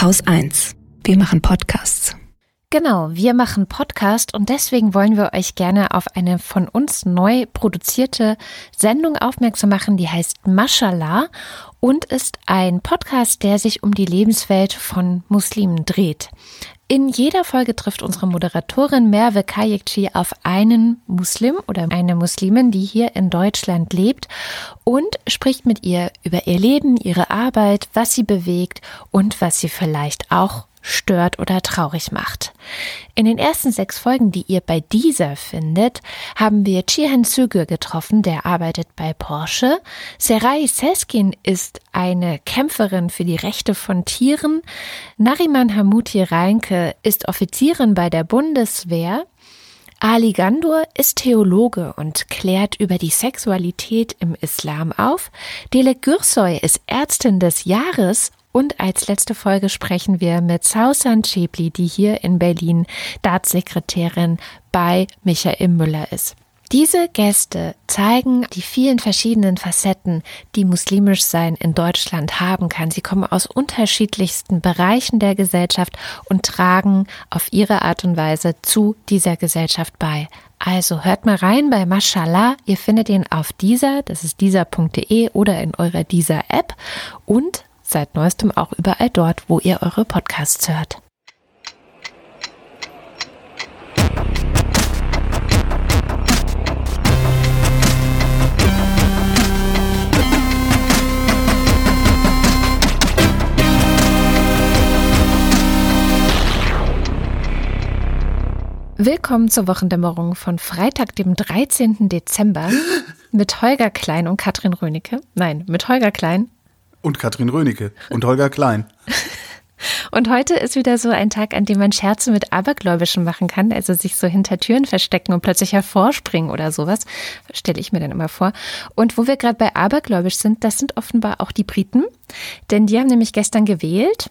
Haus 1. Wir machen Podcasts. Genau, wir machen Podcast und deswegen wollen wir euch gerne auf eine von uns neu produzierte Sendung aufmerksam machen, die heißt Mashallah und ist ein Podcast, der sich um die Lebenswelt von Muslimen dreht. In jeder Folge trifft unsere Moderatorin Merve Kayekci auf einen Muslim oder eine Muslimin, die hier in Deutschland lebt und spricht mit ihr über ihr Leben, ihre Arbeit, was sie bewegt und was sie vielleicht auch stört oder traurig macht. In den ersten sechs Folgen, die ihr bei dieser findet, haben wir Chihan Züge getroffen, der arbeitet bei Porsche. Serai Seskin ist eine Kämpferin für die Rechte von Tieren. Nariman Hamuti Reinke ist Offizierin bei der Bundeswehr. Ali Gandur ist Theologe und klärt über die Sexualität im Islam auf. Dele Gürsoy ist Ärztin des Jahres und als letzte Folge sprechen wir mit Sausan Chebli, die hier in Berlin Staatssekretärin bei Michael Müller ist. Diese Gäste zeigen die vielen verschiedenen Facetten, die muslimisch sein in Deutschland haben kann. Sie kommen aus unterschiedlichsten Bereichen der Gesellschaft und tragen auf ihre Art und Weise zu dieser Gesellschaft bei. Also hört mal rein bei Mashallah. Ihr findet ihn auf dieser, das ist dieser.de oder in eurer dieser App und seit neuestem auch überall dort, wo ihr eure Podcasts hört. Willkommen zur Wochendämmerung von Freitag, dem 13. Dezember mit Holger Klein und Katrin Rönecke. Nein, mit Holger Klein und Katrin Rönecke und Holger Klein. Und heute ist wieder so ein Tag, an dem man Scherze mit Abergläubischen machen kann, also sich so hinter Türen verstecken und plötzlich hervorspringen oder sowas, stelle ich mir dann immer vor. Und wo wir gerade bei Abergläubisch sind, das sind offenbar auch die Briten, denn die haben nämlich gestern gewählt.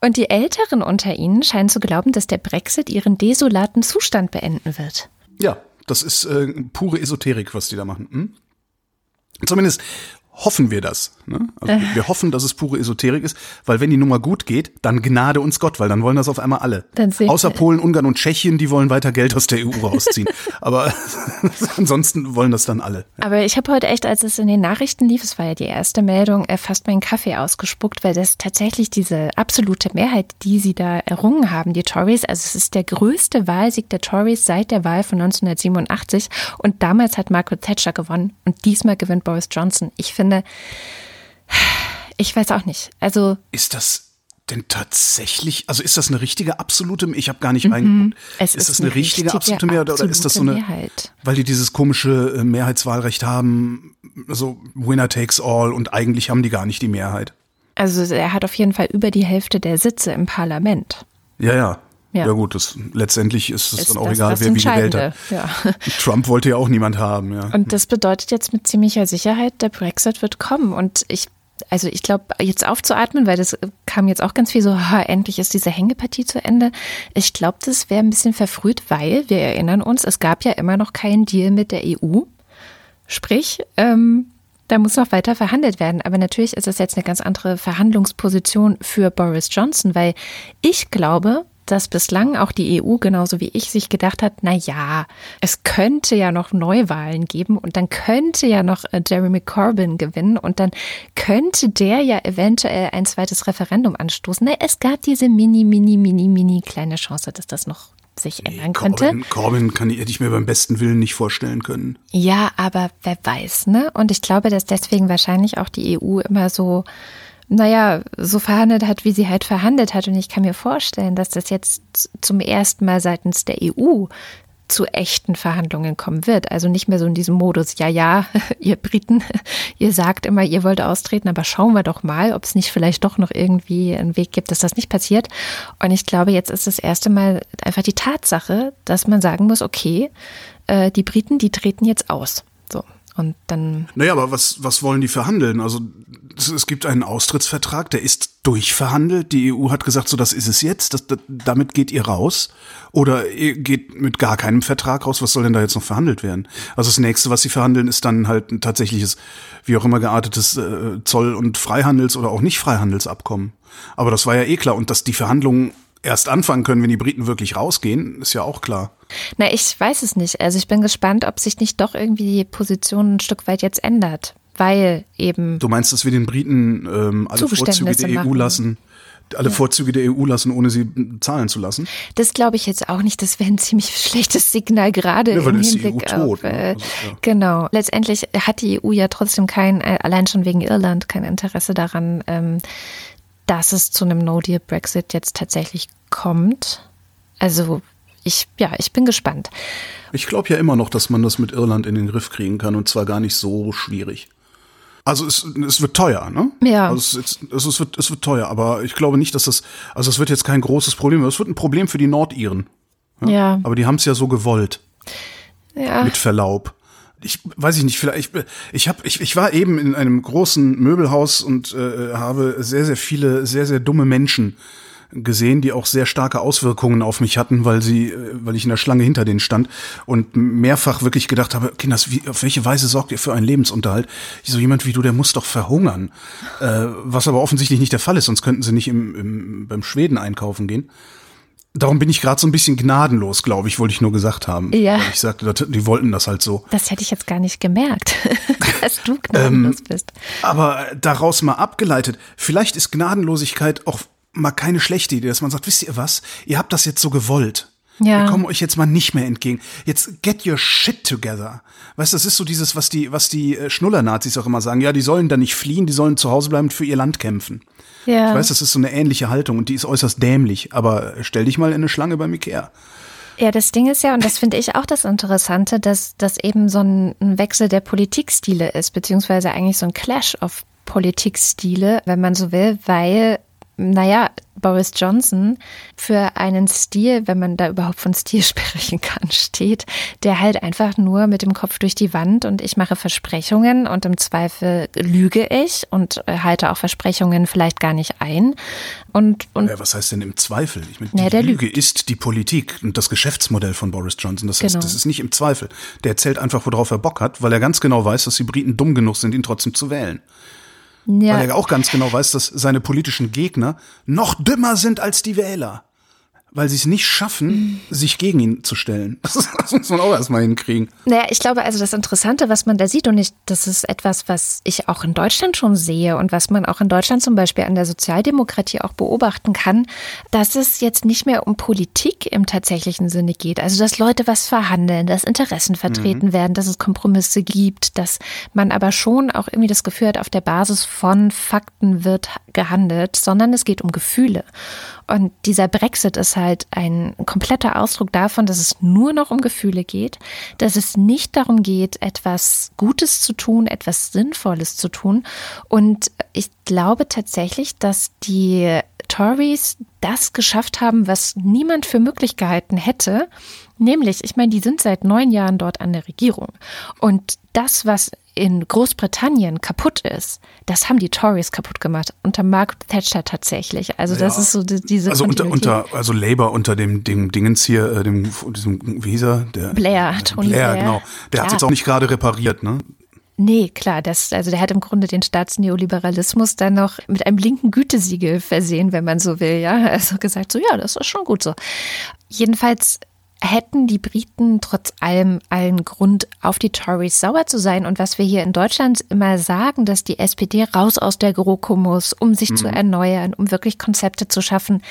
Und die Älteren unter ihnen scheinen zu glauben, dass der Brexit ihren desolaten Zustand beenden wird. Ja, das ist äh, pure Esoterik, was die da machen. Hm? Zumindest hoffen wir das. Ne? Also äh. wir hoffen, dass es pure Esoterik ist, weil wenn die Nummer gut geht, dann gnade uns Gott, weil dann wollen das auf einmal alle. Außer Polen, Ungarn und Tschechien, die wollen weiter Geld aus der EU rausziehen. Aber ansonsten wollen das dann alle. Aber ich habe heute echt, als es in den Nachrichten lief, es war ja die erste Meldung, äh, fast meinen Kaffee ausgespuckt, weil das tatsächlich diese absolute Mehrheit, die sie da errungen haben, die Tories, also es ist der größte Wahlsieg der Tories seit der Wahl von 1987 und damals hat Margaret Thatcher gewonnen und diesmal gewinnt Boris Johnson. Ich finde finde, ich weiß auch nicht. Also ist das denn tatsächlich, also ist das eine richtige absolute, ich habe gar nicht mhm. reingeguckt. Es ist, ist das eine, eine richtige, absolute Mehrheit oder ist das so eine, Mehrheit. weil die dieses komische äh, Mehrheitswahlrecht haben, so Winner takes all und eigentlich haben die gar nicht die Mehrheit. Also er hat auf jeden Fall über die Hälfte der Sitze im Parlament. Ja, ja. Ja, ja gut, das, letztendlich ist es dann auch das, egal, das wer wie gewählt hat. Ja. Trump wollte ja auch niemand haben. Ja. Und das bedeutet jetzt mit ziemlicher Sicherheit, der Brexit wird kommen. Und ich also ich glaube, jetzt aufzuatmen, weil das kam jetzt auch ganz viel so, ha, endlich ist diese Hängepartie zu Ende. Ich glaube, das wäre ein bisschen verfrüht, weil wir erinnern uns, es gab ja immer noch keinen Deal mit der EU. Sprich, ähm, da muss noch weiter verhandelt werden. Aber natürlich ist es jetzt eine ganz andere Verhandlungsposition für Boris Johnson, weil ich glaube, dass bislang auch die EU genauso wie ich sich gedacht hat, na ja, es könnte ja noch Neuwahlen geben und dann könnte ja noch äh, Jeremy Corbyn gewinnen und dann könnte der ja eventuell ein zweites Referendum anstoßen. Na, es gab diese mini, mini, mini, mini kleine Chance, dass das noch sich nee, ändern könnte. Corbyn, Corbyn kann ich, hätte ich mir beim besten Willen nicht vorstellen können. Ja, aber wer weiß, ne? Und ich glaube, dass deswegen wahrscheinlich auch die EU immer so naja, so verhandelt hat, wie sie halt verhandelt hat. Und ich kann mir vorstellen, dass das jetzt zum ersten Mal seitens der EU zu echten Verhandlungen kommen wird. Also nicht mehr so in diesem Modus, ja, ja, ihr Briten, ihr sagt immer, ihr wollt austreten, aber schauen wir doch mal, ob es nicht vielleicht doch noch irgendwie einen Weg gibt, dass das nicht passiert. Und ich glaube, jetzt ist das erste Mal einfach die Tatsache, dass man sagen muss, okay, äh, die Briten, die treten jetzt aus. So. Und dann. Naja, aber was, was wollen die verhandeln? Also es, gibt einen Austrittsvertrag, der ist durchverhandelt. Die EU hat gesagt, so das ist es jetzt, das, das, damit geht ihr raus. Oder ihr geht mit gar keinem Vertrag raus. Was soll denn da jetzt noch verhandelt werden? Also das nächste, was sie verhandeln, ist dann halt ein tatsächliches, wie auch immer geartetes äh, Zoll- und Freihandels- oder auch nicht Freihandelsabkommen. Aber das war ja eh klar. Und dass die Verhandlungen erst anfangen können, wenn die Briten wirklich rausgehen, ist ja auch klar. Na, ich weiß es nicht. Also ich bin gespannt, ob sich nicht doch irgendwie die Position ein Stück weit jetzt ändert, weil eben. Du meinst, dass wir den Briten ähm, alle Vorzüge der EU machen. lassen? alle ja. Vorzüge der EU lassen, ohne sie zahlen zu lassen? Das glaube ich jetzt auch nicht. Das wäre ein ziemlich schlechtes Signal, gerade ja, im Hinblick auf. Ne? Äh, also, ja. Genau. Letztendlich hat die EU ja trotzdem kein, äh, allein schon wegen Irland, kein Interesse daran, ähm, dass es zu einem No-Deal-Brexit jetzt tatsächlich kommt. Also ich, ja, ich bin gespannt. Ich glaube ja immer noch, dass man das mit Irland in den Griff kriegen kann und zwar gar nicht so schwierig. Also es, es wird teuer, ne? Ja. Also es, es, es, wird, es wird teuer, aber ich glaube nicht, dass das, also es wird jetzt kein großes Problem, es wird ein Problem für die Nordiren. Ja. ja. Aber die haben es ja so gewollt. Ja. Mit Verlaub. Ich weiß ich nicht, vielleicht ich, habe ich, ich war eben in einem großen Möbelhaus und äh, habe sehr sehr viele sehr sehr dumme Menschen gesehen, die auch sehr starke Auswirkungen auf mich hatten, weil sie, äh, weil ich in der Schlange hinter denen stand und mehrfach wirklich gedacht habe, Kinders, wie, auf welche Weise sorgt ihr für einen Lebensunterhalt? So jemand wie du, der muss doch verhungern. Äh, was aber offensichtlich nicht der Fall ist, sonst könnten sie nicht im, im, beim Schweden einkaufen gehen. Darum bin ich gerade so ein bisschen gnadenlos, glaube ich, wollte ich nur gesagt haben. Ja. Weil ich sagte, die wollten das halt so. Das hätte ich jetzt gar nicht gemerkt, dass du gnadenlos ähm, bist. Aber daraus mal abgeleitet, vielleicht ist Gnadenlosigkeit auch mal keine schlechte Idee, dass man sagt, wisst ihr was, ihr habt das jetzt so gewollt. Ja. Wir kommen euch jetzt mal nicht mehr entgegen. Jetzt get your shit together. Weißt du, das ist so dieses, was die, was die äh, Schnuller-Nazis auch immer sagen. Ja, die sollen da nicht fliehen, die sollen zu Hause bleiben und für ihr Land kämpfen. Ja. Ich weiß, das ist so eine ähnliche Haltung und die ist äußerst dämlich. Aber stell dich mal in eine Schlange beim Ikea. Ja, das Ding ist ja, und das finde ich auch das Interessante, dass das eben so ein Wechsel der Politikstile ist, beziehungsweise eigentlich so ein Clash of Politikstile, wenn man so will, weil naja, Boris Johnson für einen Stil, wenn man da überhaupt von Stil sprechen kann, steht, der halt einfach nur mit dem Kopf durch die Wand und ich mache Versprechungen und im Zweifel lüge ich und halte auch Versprechungen vielleicht gar nicht ein. Und, und ja, was heißt denn im Zweifel? Ich meine, die ja, Lüge lügt. ist die Politik und das Geschäftsmodell von Boris Johnson. Das heißt, genau. das ist nicht im Zweifel. Der erzählt einfach, worauf er Bock hat, weil er ganz genau weiß, dass die Briten dumm genug sind, ihn trotzdem zu wählen. Ja. Weil er auch ganz genau weiß, dass seine politischen Gegner noch dümmer sind als die Wähler weil sie es nicht schaffen, sich gegen ihn zu stellen. Das, muss man auch erstmal hinkriegen. Naja, ich glaube, also das Interessante, was man da sieht, und ich, das ist etwas, was ich auch in Deutschland schon sehe und was man auch in Deutschland zum Beispiel an der Sozialdemokratie auch beobachten kann, dass es jetzt nicht mehr um Politik im tatsächlichen Sinne geht. Also, dass Leute was verhandeln, dass Interessen vertreten mhm. werden, dass es Kompromisse gibt, dass man aber schon auch irgendwie das Gefühl hat, auf der Basis von Fakten wird gehandelt, sondern es geht um Gefühle. Und dieser Brexit ist halt ein kompletter Ausdruck davon, dass es nur noch um Gefühle geht, dass es nicht darum geht, etwas Gutes zu tun, etwas Sinnvolles zu tun. Und ich glaube tatsächlich, dass die Tories das geschafft haben, was niemand für möglich gehalten hätte. Nämlich, ich meine, die sind seit neun Jahren dort an der Regierung. Und das, was in Großbritannien kaputt ist, das haben die Tories kaputt gemacht. Unter Margaret Thatcher tatsächlich. Also das ja. ist so diese Also unter, unter, also Labour unter dem, dem Dingens hier, äh, dem, diesem, wie hieß er? Der, Blair, Tony Blair. Blair. genau. Der hat es jetzt auch nicht gerade repariert, ne? Nee, klar, das, also der hat im Grunde den Staatsneoliberalismus dann noch mit einem linken Gütesiegel versehen, wenn man so will, ja. Also gesagt, so, ja, das ist schon gut so. Jedenfalls hätten die Briten trotz allem allen Grund, auf die Tories sauer zu sein. Und was wir hier in Deutschland immer sagen, dass die SPD raus aus der GroKo muss, um sich mhm. zu erneuern, um wirklich Konzepte zu schaffen,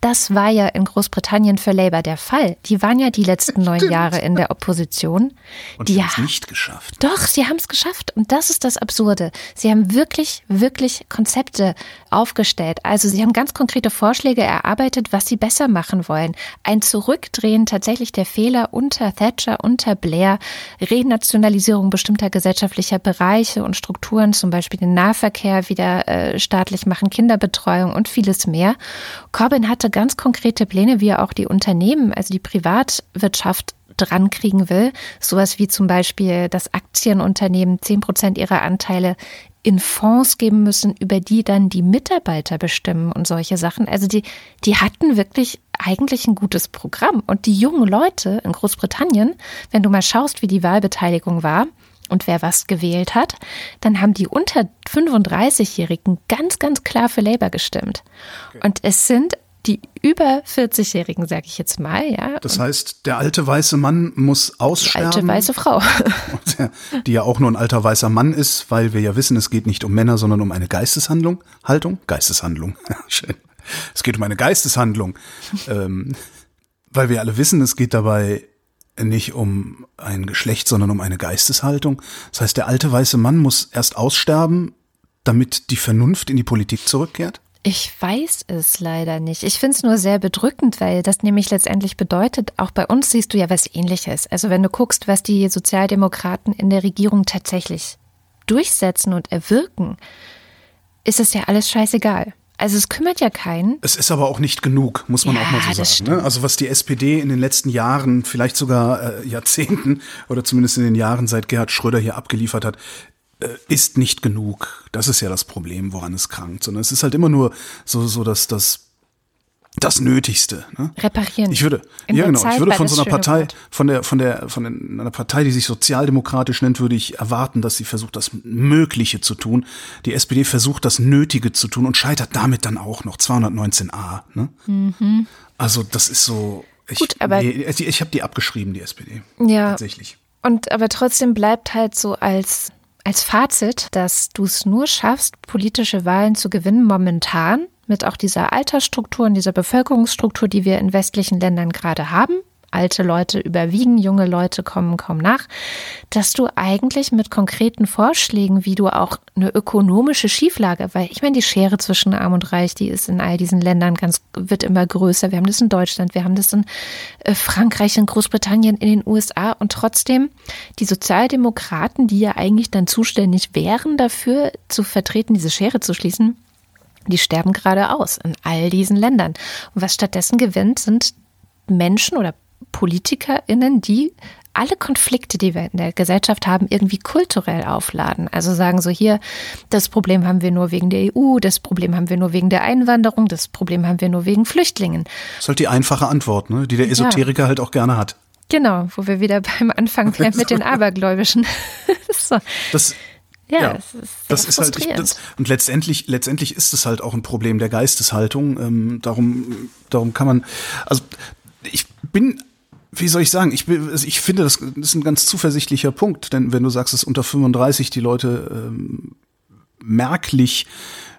das war ja in Großbritannien für Labour der Fall. Die waren ja die letzten neun Jahre in der Opposition. Und die haben es nicht geschafft. Doch, sie haben es geschafft. Und das ist das Absurde. Sie haben wirklich, wirklich Konzepte aufgestellt. Also sie haben ganz konkrete Vorschläge erarbeitet, was sie besser machen wollen. Ein Zurückdrehen tatsächlich der Fehler unter Thatcher, unter Blair, Renationalisierung bestimmter gesellschaftlicher Bereiche und Strukturen, zum Beispiel den Nahverkehr wieder äh, staatlich machen, Kinderbetreuung und vieles mehr. Corbyn hatte ganz konkrete Pläne, wie er auch die Unternehmen, also die Privatwirtschaft dran kriegen will. Sowas wie zum Beispiel, dass Aktienunternehmen zehn Prozent ihrer Anteile in Fonds geben müssen, über die dann die Mitarbeiter bestimmen und solche Sachen. Also die, die hatten wirklich eigentlich ein gutes Programm. Und die jungen Leute in Großbritannien, wenn du mal schaust, wie die Wahlbeteiligung war, und wer was gewählt hat, dann haben die unter 35-Jährigen ganz, ganz klar für Labour gestimmt. Und es sind die über 40-Jährigen, sage ich jetzt mal, ja. Das heißt, der alte weiße Mann muss aussterben. Die alte weiße Frau. die ja auch nur ein alter weißer Mann ist, weil wir ja wissen, es geht nicht um Männer, sondern um eine Geisteshandlung. Haltung? Geisteshandlung. Schön. Es geht um eine Geisteshandlung. ähm, weil wir alle wissen, es geht dabei nicht um ein Geschlecht, sondern um eine Geisteshaltung. Das heißt, der alte weiße Mann muss erst aussterben, damit die Vernunft in die Politik zurückkehrt? Ich weiß es leider nicht. Ich finde es nur sehr bedrückend, weil das nämlich letztendlich bedeutet, auch bei uns siehst du ja was ähnliches. Also wenn du guckst, was die Sozialdemokraten in der Regierung tatsächlich durchsetzen und erwirken, ist es ja alles scheißegal. Also es kümmert ja keinen. Es ist aber auch nicht genug, muss man ja, auch mal so sagen. Ne? Also was die SPD in den letzten Jahren, vielleicht sogar äh, Jahrzehnten oder zumindest in den Jahren seit Gerhard Schröder hier abgeliefert hat, ist nicht genug. Das ist ja das Problem, woran es krankt. Sondern es ist halt immer nur so, so dass das das Nötigste. Ne? Reparieren. Ich würde, In ja genau, ich würde von so einer Partei, Wort. von der, von der, von einer Partei, die sich sozialdemokratisch nennt, würde ich erwarten, dass sie versucht, das Mögliche zu tun. Die SPD versucht, das Nötige zu tun und scheitert damit dann auch noch 219a. Ne? Mhm. Also das ist so. Ich, Gut, aber nee, ich habe die abgeschrieben, die SPD. Ja. Tatsächlich. Und aber trotzdem bleibt halt so als als Fazit, dass du es nur schaffst, politische Wahlen zu gewinnen momentan, mit auch dieser Altersstruktur und dieser Bevölkerungsstruktur, die wir in westlichen Ländern gerade haben, alte Leute überwiegen, junge Leute kommen kaum nach, dass du eigentlich mit konkreten Vorschlägen, wie du auch eine ökonomische Schieflage, weil ich meine, die Schere zwischen Arm und Reich, die ist in all diesen Ländern ganz, wird immer größer. Wir haben das in Deutschland, wir haben das in äh, Frankreich, in Großbritannien, in den USA und trotzdem die Sozialdemokraten, die ja eigentlich dann zuständig wären dafür, zu vertreten, diese Schere zu schließen, die sterben gerade aus in all diesen Ländern. Und was stattdessen gewinnt, sind Menschen oder PolitikerInnen, die alle Konflikte, die wir in der Gesellschaft haben, irgendwie kulturell aufladen. Also sagen so hier, das Problem haben wir nur wegen der EU, das Problem haben wir nur wegen der Einwanderung, das Problem haben wir nur wegen Flüchtlingen. Das ist halt die einfache Antwort, ne? die der Esoteriker ja. halt auch gerne hat. Genau, wo wir wieder beim Anfang wären mit den Abergläubischen. so. Das ja, das ist, das ist halt, ich, das, und letztendlich, letztendlich ist es halt auch ein Problem der Geisteshaltung. Ähm, darum, darum kann man, also ich bin wie soll ich sagen, ich, also ich finde, das ist ein ganz zuversichtlicher Punkt, denn wenn du sagst, dass unter 35 die Leute ähm, merklich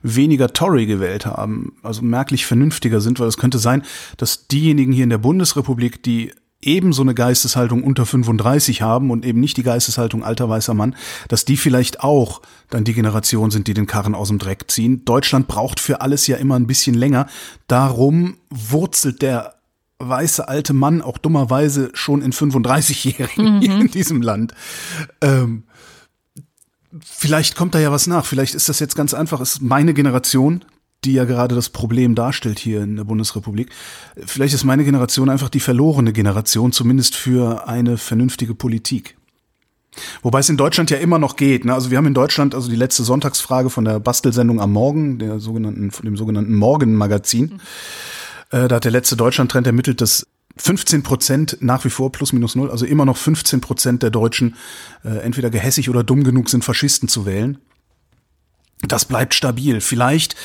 weniger Tory gewählt haben, also merklich vernünftiger sind, weil es könnte sein, dass diejenigen hier in der Bundesrepublik, die eben so eine Geisteshaltung unter 35 haben und eben nicht die Geisteshaltung alter weißer Mann, dass die vielleicht auch dann die Generation sind, die den Karren aus dem Dreck ziehen. Deutschland braucht für alles ja immer ein bisschen länger. Darum wurzelt der weiße alte Mann auch dummerweise schon in 35-Jährigen mhm. hier in diesem Land. Ähm, vielleicht kommt da ja was nach. Vielleicht ist das jetzt ganz einfach. Es ist meine Generation, die ja gerade das Problem darstellt hier in der Bundesrepublik. Vielleicht ist meine Generation einfach die verlorene Generation, zumindest für eine vernünftige Politik. Wobei es in Deutschland ja immer noch geht. Ne? Also wir haben in Deutschland also die letzte Sonntagsfrage von der Bastelsendung am Morgen, der sogenannten, von dem sogenannten Morgenmagazin. Mhm. Äh, da hat der letzte Deutschland-Trend ermittelt, dass 15 Prozent nach wie vor plus minus null, also immer noch 15 Prozent der Deutschen äh, entweder gehässig oder dumm genug sind, Faschisten zu wählen. Das bleibt stabil. Vielleicht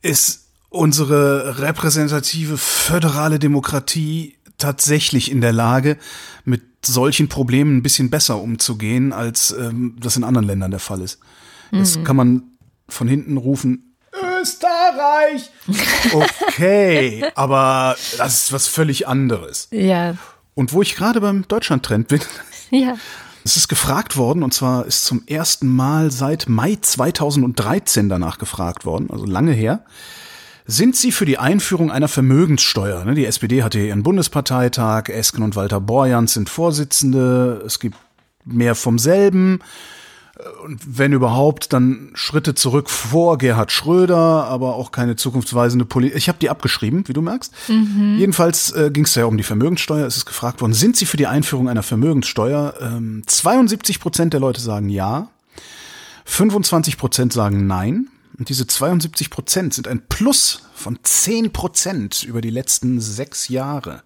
ist unsere repräsentative föderale Demokratie tatsächlich in der Lage, mit solchen Problemen ein bisschen besser umzugehen, als ähm, das in anderen Ländern der Fall ist. Mhm. Jetzt kann man von hinten rufen, Österreich! Okay, aber das ist was völlig anderes. Ja. Und wo ich gerade beim Deutschland-Trend bin, ja. Es ist gefragt worden, und zwar ist zum ersten Mal seit Mai 2013 danach gefragt worden, also lange her. Sind Sie für die Einführung einer Vermögenssteuer? Ne, die SPD hatte ihren Bundesparteitag, Esken und Walter Borjans sind Vorsitzende, es gibt mehr vom selben. Und wenn überhaupt, dann Schritte zurück vor Gerhard Schröder, aber auch keine zukunftsweisende Politik. Ich habe die abgeschrieben, wie du merkst. Mhm. Jedenfalls äh, ging es ja um die Vermögenssteuer. Es ist gefragt worden, sind Sie für die Einführung einer Vermögenssteuer? Ähm, 72 Prozent der Leute sagen ja. 25 Prozent sagen nein. Und diese 72 Prozent sind ein Plus von 10 Prozent über die letzten sechs Jahre.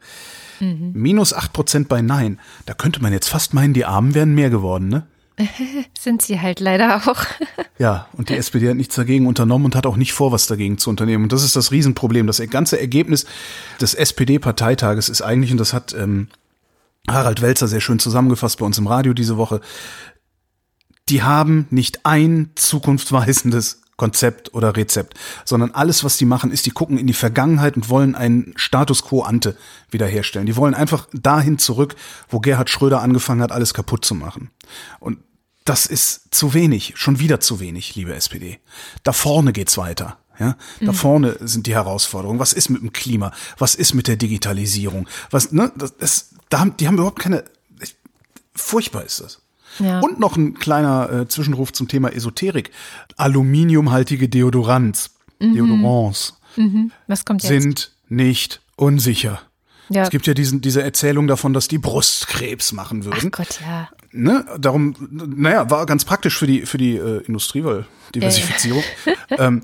Mhm. Minus 8 Prozent bei Nein. Da könnte man jetzt fast meinen, die Armen wären mehr geworden, ne? Sind sie halt leider auch. ja, und die SPD hat nichts dagegen unternommen und hat auch nicht vor, was dagegen zu unternehmen. Und das ist das Riesenproblem. Das ganze Ergebnis des SPD-Parteitages ist eigentlich, und das hat ähm, Harald Welzer sehr schön zusammengefasst bei uns im Radio diese Woche, die haben nicht ein zukunftsweisendes Konzept oder Rezept, sondern alles, was die machen, ist, die gucken in die Vergangenheit und wollen einen Status quo ante wiederherstellen. Die wollen einfach dahin zurück, wo Gerhard Schröder angefangen hat, alles kaputt zu machen. Und das ist zu wenig, schon wieder zu wenig, liebe SPD. Da vorne geht's weiter. Ja, da mhm. vorne sind die Herausforderungen. Was ist mit dem Klima? Was ist mit der Digitalisierung? Was, ne, das, das, da haben, die haben überhaupt keine, furchtbar ist das. Ja. Und noch ein kleiner äh, Zwischenruf zum Thema Esoterik. Aluminiumhaltige Deodorants, mhm. Deodorants mhm. Was kommt jetzt? sind nicht unsicher. Ja. Es gibt ja diesen, diese Erzählung davon, dass die Brustkrebs machen würden. Ach Gott, ja. Ne, darum, naja, war ganz praktisch für die, für die äh, Industrie, weil Diversifizierung. Äh. ähm,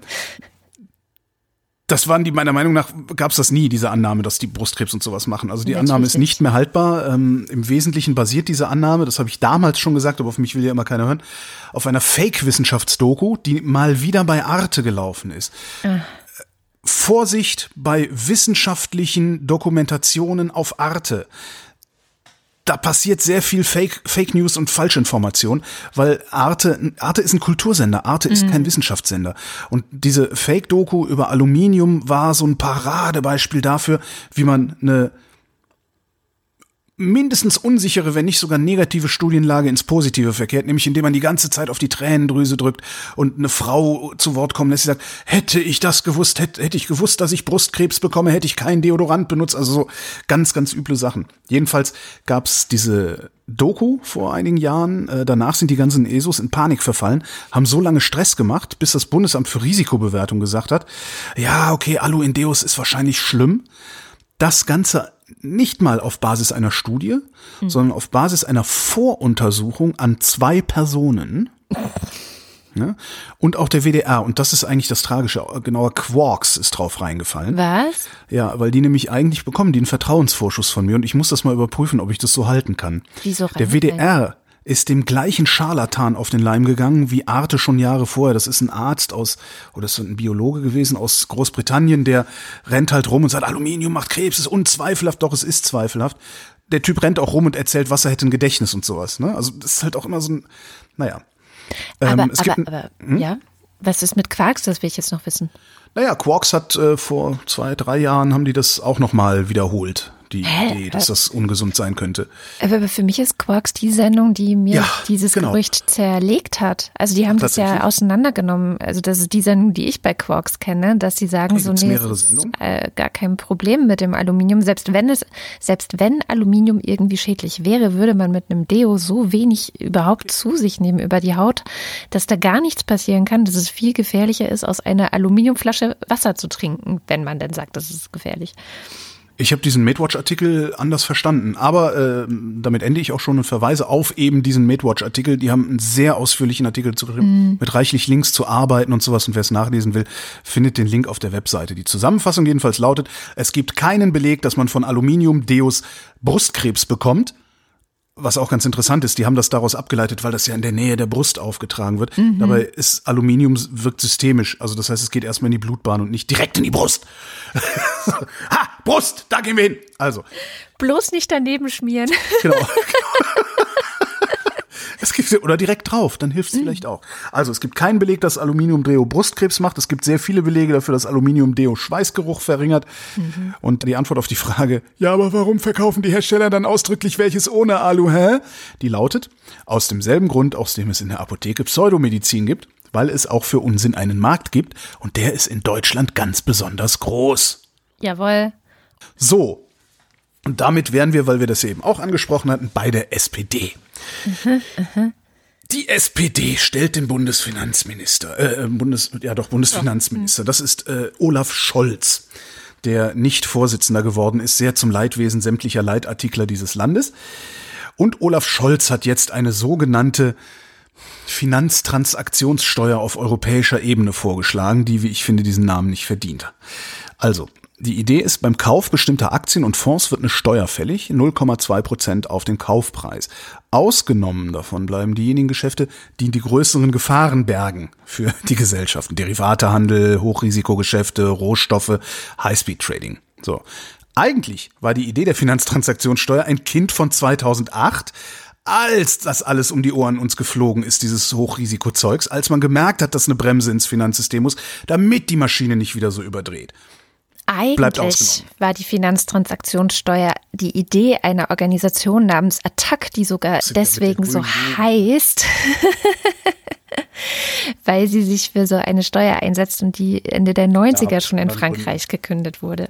das waren die, meiner Meinung nach, gab es das nie, diese Annahme, dass die Brustkrebs und sowas machen. Also die Natürlich Annahme ist nicht mehr haltbar. Ähm, Im Wesentlichen basiert diese Annahme, das habe ich damals schon gesagt, aber auf mich will ja immer keiner hören, auf einer Fake-Wissenschaftsdoku, die mal wieder bei Arte gelaufen ist. Vorsicht bei wissenschaftlichen Dokumentationen auf Arte da passiert sehr viel Fake, Fake News und Falschinformation, weil Arte, Arte ist ein Kultursender, Arte ist mhm. kein Wissenschaftssender. Und diese Fake-Doku über Aluminium war so ein Paradebeispiel dafür, wie man eine mindestens unsichere, wenn nicht sogar negative Studienlage ins Positive verkehrt, nämlich indem man die ganze Zeit auf die Tränendrüse drückt und eine Frau zu Wort kommen lässt, sie sagt, hätte ich das gewusst, hätte, hätte ich gewusst, dass ich Brustkrebs bekomme, hätte ich keinen Deodorant benutzt, also so ganz, ganz üble Sachen. Jedenfalls gab's diese Doku vor einigen Jahren, äh, danach sind die ganzen ESOs in Panik verfallen, haben so lange Stress gemacht, bis das Bundesamt für Risikobewertung gesagt hat, ja, okay, Alu in Deos ist wahrscheinlich schlimm. Das Ganze nicht mal auf Basis einer Studie, mhm. sondern auf Basis einer Voruntersuchung an zwei Personen. Ja, und auch der WDR, und das ist eigentlich das Tragische, genauer Quarks ist drauf reingefallen. Was? Ja, weil die nämlich eigentlich bekommen die einen Vertrauensvorschuss von mir und ich muss das mal überprüfen, ob ich das so halten kann. Wieso der WDR ist dem gleichen Scharlatan auf den Leim gegangen wie Arte schon Jahre vorher. Das ist ein Arzt aus, oder ist ein Biologe gewesen aus Großbritannien, der rennt halt rum und sagt, Aluminium macht Krebs, ist unzweifelhaft, doch es ist zweifelhaft. Der Typ rennt auch rum und erzählt, was er hätte ein Gedächtnis und sowas. Ne? Also das ist halt auch immer so ein, naja. Aber, ähm, es aber, gibt aber hm? ja, was ist mit Quarks, das will ich jetzt noch wissen. Naja, Quarks hat äh, vor zwei, drei Jahren haben die das auch nochmal wiederholt die Hä? Idee, dass das ungesund sein könnte. Aber für mich ist Quarks die Sendung, die mir ja, dieses genau. Gerücht zerlegt hat. Also die haben das ja auseinandergenommen. Also das ist die Sendung, die ich bei Quarks kenne, dass sie sagen, so nee, es ist äh, gar kein Problem mit dem Aluminium. Selbst wenn es, selbst wenn Aluminium irgendwie schädlich wäre, würde man mit einem Deo so wenig überhaupt zu sich nehmen über die Haut, dass da gar nichts passieren kann, dass es viel gefährlicher ist, aus einer Aluminiumflasche Wasser zu trinken, wenn man denn sagt, das ist gefährlich. Ich habe diesen MateWatch-Artikel anders verstanden, aber äh, damit ende ich auch schon und verweise auf eben diesen MateWatch-Artikel. Die haben einen sehr ausführlichen Artikel zu, mm. mit reichlich Links zu arbeiten und sowas. Und wer es nachlesen will, findet den Link auf der Webseite. Die Zusammenfassung jedenfalls lautet, es gibt keinen Beleg, dass man von Aluminium-Deos Brustkrebs bekommt was auch ganz interessant ist, die haben das daraus abgeleitet, weil das ja in der Nähe der Brust aufgetragen wird. Mhm. Dabei ist Aluminium wirkt systemisch. Also das heißt, es geht erstmal in die Blutbahn und nicht direkt in die Brust. Brust, da gehen wir hin. Also. Bloß nicht daneben schmieren. Genau. Es gibt, oder direkt drauf, dann hilft es mhm. vielleicht auch. Also es gibt keinen Beleg, dass Aluminiumdeo Brustkrebs macht. Es gibt sehr viele Belege dafür, dass Aluminiumdeo Schweißgeruch verringert. Mhm. Und die Antwort auf die Frage, ja, aber warum verkaufen die Hersteller dann ausdrücklich welches ohne Alu, hä? Die lautet, aus demselben Grund, aus dem es in der Apotheke Pseudomedizin gibt, weil es auch für Unsinn einen Markt gibt und der ist in Deutschland ganz besonders groß. Jawohl. So. Und damit wären wir, weil wir das eben auch angesprochen hatten, bei der SPD. Die SPD stellt den Bundesfinanzminister, äh, Bundes, ja doch Bundesfinanzminister. Das ist äh, Olaf Scholz, der nicht Vorsitzender geworden ist, sehr zum Leidwesen sämtlicher Leitartikler dieses Landes. Und Olaf Scholz hat jetzt eine sogenannte Finanztransaktionssteuer auf europäischer Ebene vorgeschlagen, die, wie ich finde, diesen Namen nicht verdient. Also, die Idee ist, beim Kauf bestimmter Aktien und Fonds wird eine Steuer fällig, 0,2 Prozent auf den Kaufpreis. Ausgenommen davon bleiben diejenigen Geschäfte, die die größeren Gefahren bergen für die Gesellschaften. Derivatehandel, Hochrisikogeschäfte, Rohstoffe, Highspeed-Trading. So. Eigentlich war die Idee der Finanztransaktionssteuer ein Kind von 2008, als das alles um die Ohren uns geflogen ist, dieses Hochrisikozeugs, als man gemerkt hat, dass eine Bremse ins Finanzsystem muss, damit die Maschine nicht wieder so überdreht. Eigentlich war die Finanztransaktionssteuer die Idee einer Organisation namens Attac, die sogar deswegen so heißt, weil sie sich für so eine Steuer einsetzt und die Ende der 90er ja, schon in Frankreich Gründen. gekündet wurde.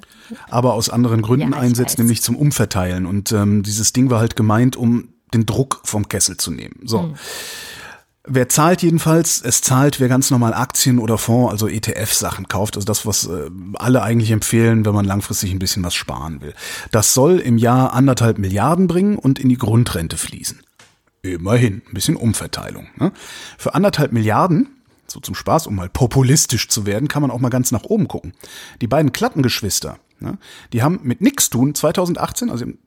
Aber aus anderen Gründen ja, einsetzt, weiß. nämlich zum Umverteilen. Und ähm, dieses Ding war halt gemeint, um den Druck vom Kessel zu nehmen. So. Hm. Wer zahlt jedenfalls? Es zahlt, wer ganz normal Aktien oder Fonds, also ETF-Sachen kauft. Also das, was äh, alle eigentlich empfehlen, wenn man langfristig ein bisschen was sparen will. Das soll im Jahr anderthalb Milliarden bringen und in die Grundrente fließen. Immerhin, ein bisschen Umverteilung. Ne? Für anderthalb Milliarden, so zum Spaß, um mal populistisch zu werden, kann man auch mal ganz nach oben gucken. Die beiden Klattengeschwister, ne, die haben mit nix tun 2018, also im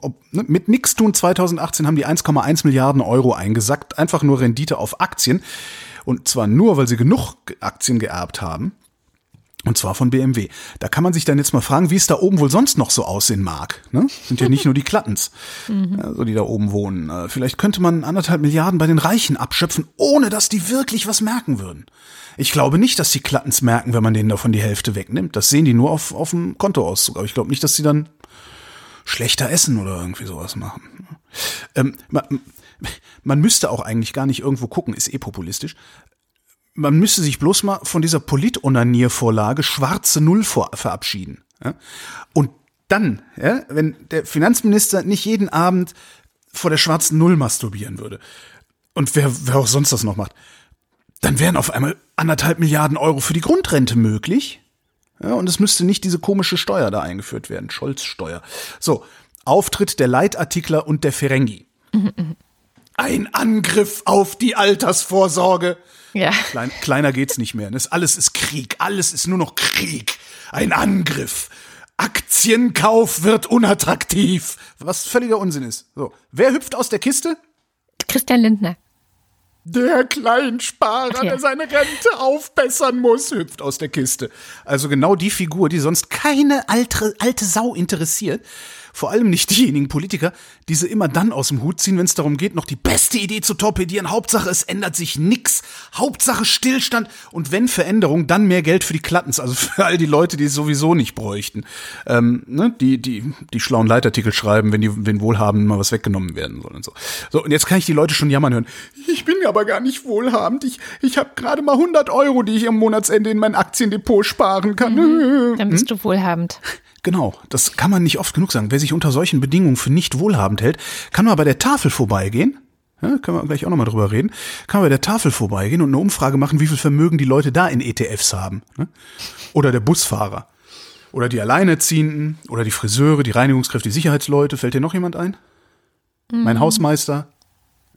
ob, ne, mit nix tun 2018 haben die 1,1 Milliarden Euro eingesackt, einfach nur Rendite auf Aktien. Und zwar nur, weil sie genug Aktien geerbt haben. Und zwar von BMW. Da kann man sich dann jetzt mal fragen, wie es da oben wohl sonst noch so aussehen mag. Ne? Sind ja nicht nur die Klattens, mhm. also die da oben wohnen. Äh, vielleicht könnte man anderthalb Milliarden bei den Reichen abschöpfen, ohne dass die wirklich was merken würden. Ich glaube nicht, dass die Klattens merken, wenn man denen davon die Hälfte wegnimmt. Das sehen die nur auf, auf dem Kontoauszug. Aber ich glaube nicht, dass sie dann schlechter essen oder irgendwie sowas machen. Ähm, man, man müsste auch eigentlich gar nicht irgendwo gucken, ist eh populistisch. Man müsste sich bloß mal von dieser Politonaniervorlage schwarze Null vor, verabschieden. Ja? Und dann, ja, wenn der Finanzminister nicht jeden Abend vor der schwarzen Null masturbieren würde und wer, wer auch sonst das noch macht, dann wären auf einmal anderthalb Milliarden Euro für die Grundrente möglich. Ja, und es müsste nicht diese komische Steuer da eingeführt werden, Scholz-Steuer. So, Auftritt der Leitartikler und der Ferengi. Ein Angriff auf die Altersvorsorge. Ja. Klein, kleiner geht's nicht mehr. Das alles ist Krieg. Alles ist nur noch Krieg. Ein Angriff. Aktienkauf wird unattraktiv. Was völliger Unsinn ist. So. Wer hüpft aus der Kiste? Christian Lindner. Der Kleinsparer, ja. der seine Rente aufbessern muss, hüpft aus der Kiste. Also genau die Figur, die sonst keine alte, alte Sau interessiert, vor allem nicht diejenigen Politiker, die sie immer dann aus dem Hut ziehen, wenn es darum geht, noch die beste Idee zu torpedieren. Hauptsache, es ändert sich nix. Hauptsache Stillstand. Und wenn Veränderung, dann mehr Geld für die Klattens, also für all die Leute, die es sowieso nicht bräuchten. Ähm, ne? die, die, die schlauen Leitartikel schreiben, wenn die, wenn Wohlhabenden mal was weggenommen werden soll und so. So, und jetzt kann ich die Leute schon jammern hören. Ich bin aber gar nicht wohlhabend. Ich, ich habe gerade mal 100 Euro, die ich am Monatsende in mein Aktiendepot sparen kann. Mhm, dann bist du wohlhabend. Genau, das kann man nicht oft genug sagen. Wer sich unter solchen Bedingungen für nicht wohlhabend hält, kann mal bei der Tafel vorbeigehen. Ja, können wir gleich auch nochmal drüber reden. Kann man bei der Tafel vorbeigehen und eine Umfrage machen, wie viel Vermögen die Leute da in ETFs haben. Ne? Oder der Busfahrer. Oder die Alleinerziehenden. Oder die Friseure, die Reinigungskräfte, die Sicherheitsleute. Fällt dir noch jemand ein? Mhm. Mein Hausmeister.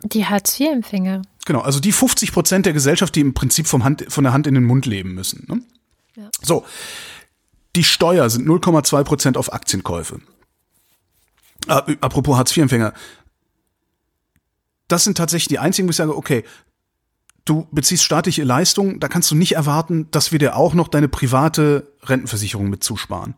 Die Hartz-IV-Empfänger. Genau, also die 50 Prozent der Gesellschaft, die im Prinzip vom Hand, von der Hand in den Mund leben müssen. Ne? Ja. So, die Steuer sind 0,2 Prozent auf Aktienkäufe. Äh, apropos Hartz-IV-Empfänger. Das sind tatsächlich die einzigen, wo ich sage, okay, du beziehst staatliche Leistungen, da kannst du nicht erwarten, dass wir dir auch noch deine private Rentenversicherung mit zusparen.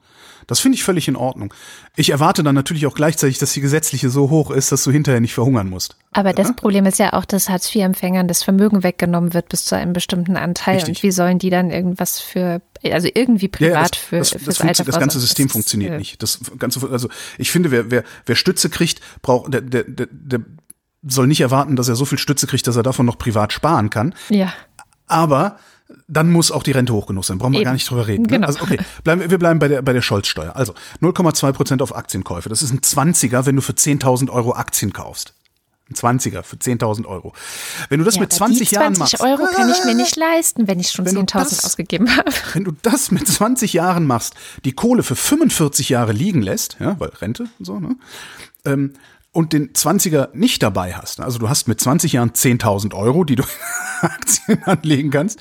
Das finde ich völlig in Ordnung. Ich erwarte dann natürlich auch gleichzeitig, dass die gesetzliche so hoch ist, dass du hinterher nicht verhungern musst. Aber das ja? Problem ist ja auch, dass Hartz-IV-Empfängern das Vermögen weggenommen wird bis zu einem bestimmten Anteil. Richtig. Und wie sollen die dann irgendwas für, also irgendwie privat ja, das, für, das, das, Alter das ganze System das funktioniert ist, nicht. Das ganze, also ich finde, wer, wer, wer Stütze kriegt, braucht, der, der, der, der soll nicht erwarten, dass er so viel Stütze kriegt, dass er davon noch privat sparen kann. Ja. Aber dann muss auch die Rente hoch genug sein. Brauchen wir Eben. gar nicht drüber reden. Ne? Genau. Also okay, bleiben, wir bleiben bei der, bei der Scholz-Steuer. Also 0,2 Prozent auf Aktienkäufe. Das ist ein 20er, wenn du für 10.000 Euro Aktien kaufst. Ein 20er für 10.000 Euro. Wenn du das Ja, mit aber 20 die Jahren 20 machst. Euro kann ich mir nicht leisten, wenn ich schon Wenn du 10.000 das- ausgegeben habe. Wenn du das mit 20 Jahren machst, die Kohle für 45 Jahre liegen lässt, ja, weil Rente und so, ne? Ähm, und den 20er nicht dabei hast, also du hast mit 20 Jahren 10.000 Euro, die du in Aktien anlegen kannst,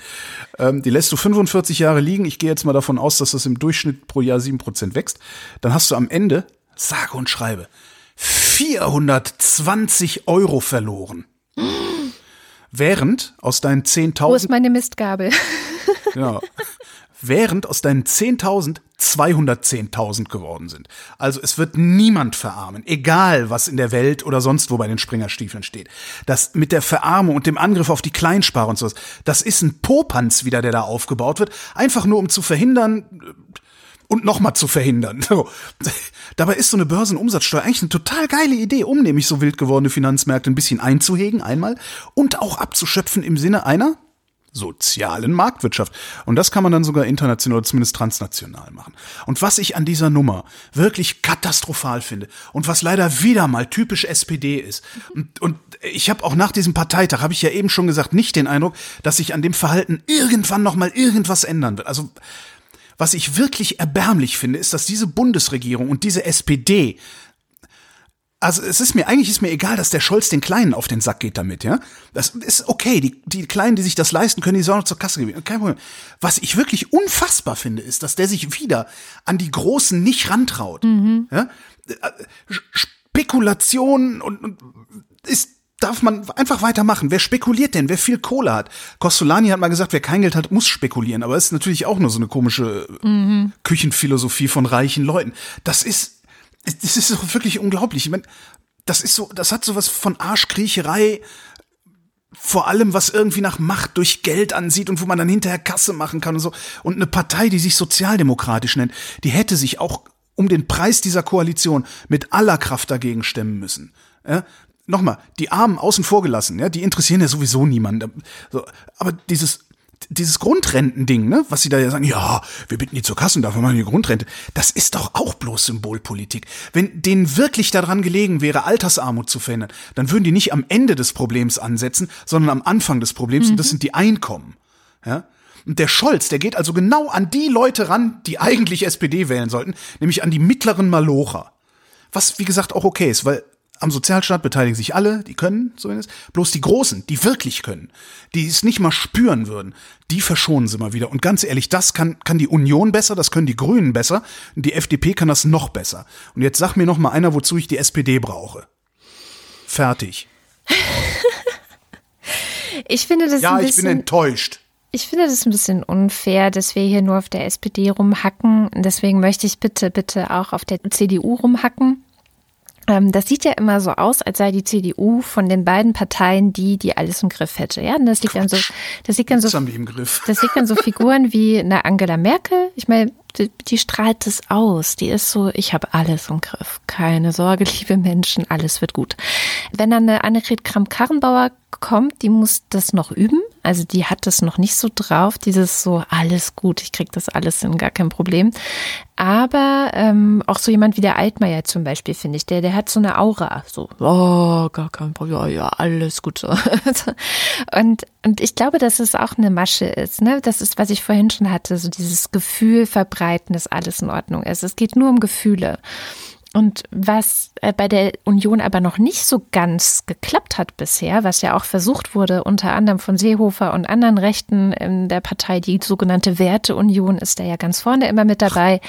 ähm, die lässt du 45 Jahre liegen. Ich gehe jetzt mal davon aus, dass das im Durchschnitt pro Jahr 7% wächst. Dann hast du am Ende, sage und schreibe, 420 Euro verloren. Während aus deinen 10.000 Wo ist meine Mistgabel? Genau. Während aus deinen 10.000 210.000 geworden sind. Also es wird niemand verarmen, egal was in der Welt oder sonst wo bei den Springerstiefeln steht. Das mit der Verarmung und dem Angriff auf die Kleinsparer und sowas, das ist ein Popanz wieder, der da aufgebaut wird, einfach nur um zu verhindern und nochmal zu verhindern. So. Dabei ist so eine Börsenumsatzsteuer eigentlich eine total geile Idee, um nämlich so wild gewordene Finanzmärkte ein bisschen einzuhegen einmal und auch abzuschöpfen im Sinne einer sozialen Marktwirtschaft. Und das kann man dann sogar international oder zumindest transnational machen. Und was ich an dieser Nummer wirklich katastrophal finde und was leider wieder mal typisch SPD ist, und, und ich habe auch nach diesem Parteitag, habe ich ja eben schon gesagt, nicht den Eindruck, dass sich an dem Verhalten irgendwann noch mal irgendwas ändern wird. Also was ich wirklich erbärmlich finde, ist, dass diese Bundesregierung und diese SPD also es ist mir eigentlich ist mir egal, dass der Scholz den Kleinen auf den Sack geht damit, ja. Das ist okay. Die, die Kleinen, die sich das leisten können, die sollen noch zur Kasse gehen. Kein Problem. Was ich wirklich unfassbar finde, ist, dass der sich wieder an die Großen nicht rantraut. Ja? Spekulation und, und ist darf man einfach weitermachen. Wer spekuliert denn? Wer viel Kohle hat? Costolani hat mal gesagt, wer kein Geld hat, muss spekulieren. Aber es ist natürlich auch nur so eine komische Küchenphilosophie von reichen Leuten. Das ist, das ist wirklich unglaublich. Ich mein, das ist so, das hat sowas von Arschkriecherei. Vor allem, was irgendwie nach Macht durch Geld ansieht und wo man dann hinterher Kasse machen kann und so. Und eine Partei, die sich sozialdemokratisch nennt, die hätte sich auch um den Preis dieser Koalition mit aller Kraft dagegen stemmen müssen. Ja? Nochmal, die Armen außen vor gelassen, ja, die interessieren ja sowieso niemanden. So, aber dieses, dieses Grundrentending, ne, was sie da ja sagen, ja, wir bitten die zur Kasse und dafür machen die Grundrente, das ist doch auch bloß Symbolpolitik. Wenn denen wirklich daran gelegen wäre, Altersarmut zu verhindern, dann würden die nicht am Ende des Problems ansetzen, sondern am Anfang des Problems, und das sind die Einkommen. Ja? Und der Scholz, der geht also genau an die Leute ran, die eigentlich SPD wählen sollten, nämlich an die mittleren Malocher. Was, wie gesagt, auch okay ist, weil am Sozialstaat beteiligen sich alle, die können zumindest. Bloß die Großen, die wirklich können, die es nicht mal spüren würden, die verschonen sie mal wieder. Und ganz ehrlich, das kann, kann die Union besser, das können die Grünen besser und die FDP kann das noch besser. Und jetzt sag mir noch mal einer, wozu ich die SPD brauche. Fertig. Ich finde das Ja, ein ich bin bisschen, enttäuscht. ich finde das ein bisschen unfair, dass wir hier nur auf der SPD rumhacken. Deswegen möchte ich bitte, bitte auch auf der CDU rumhacken. Ähm, das sieht ja immer so aus, als sei die CDU von den beiden Parteien die, die alles im Griff hätte. Ja, und das liegt dann so, das liegt dann so Das liegt an so Figuren wie eine Angela Merkel. Ich meine, die, die strahlt das aus. Die ist so, ich habe alles im Griff. Keine Sorge, liebe Menschen, alles wird gut. Wenn dann eine Annegret Kramp-Karrenbauer kommt, die muss das noch üben. Also die hat das noch nicht so drauf, dieses so, alles gut, ich krieg das alles hin, gar kein Problem. Aber ähm, auch so jemand wie der Altmaier zum Beispiel, finde ich, der, der hat so eine Aura. So, oh, gar kein Problem, ja, ja, alles gut und, und ich glaube, dass es auch eine Masche ist. Ne? Das ist, was ich vorhin schon hatte, so dieses Gefühl verbreiten, dass alles in Ordnung ist. Es geht nur um Gefühle. Und was äh, bei der Union aber noch nicht so ganz geklappt hat bisher, was ja auch versucht wurde, unter anderem von Seehofer und anderen Rechten in der Partei, die sogenannte Werteunion ist da ja ganz vorne immer mit dabei.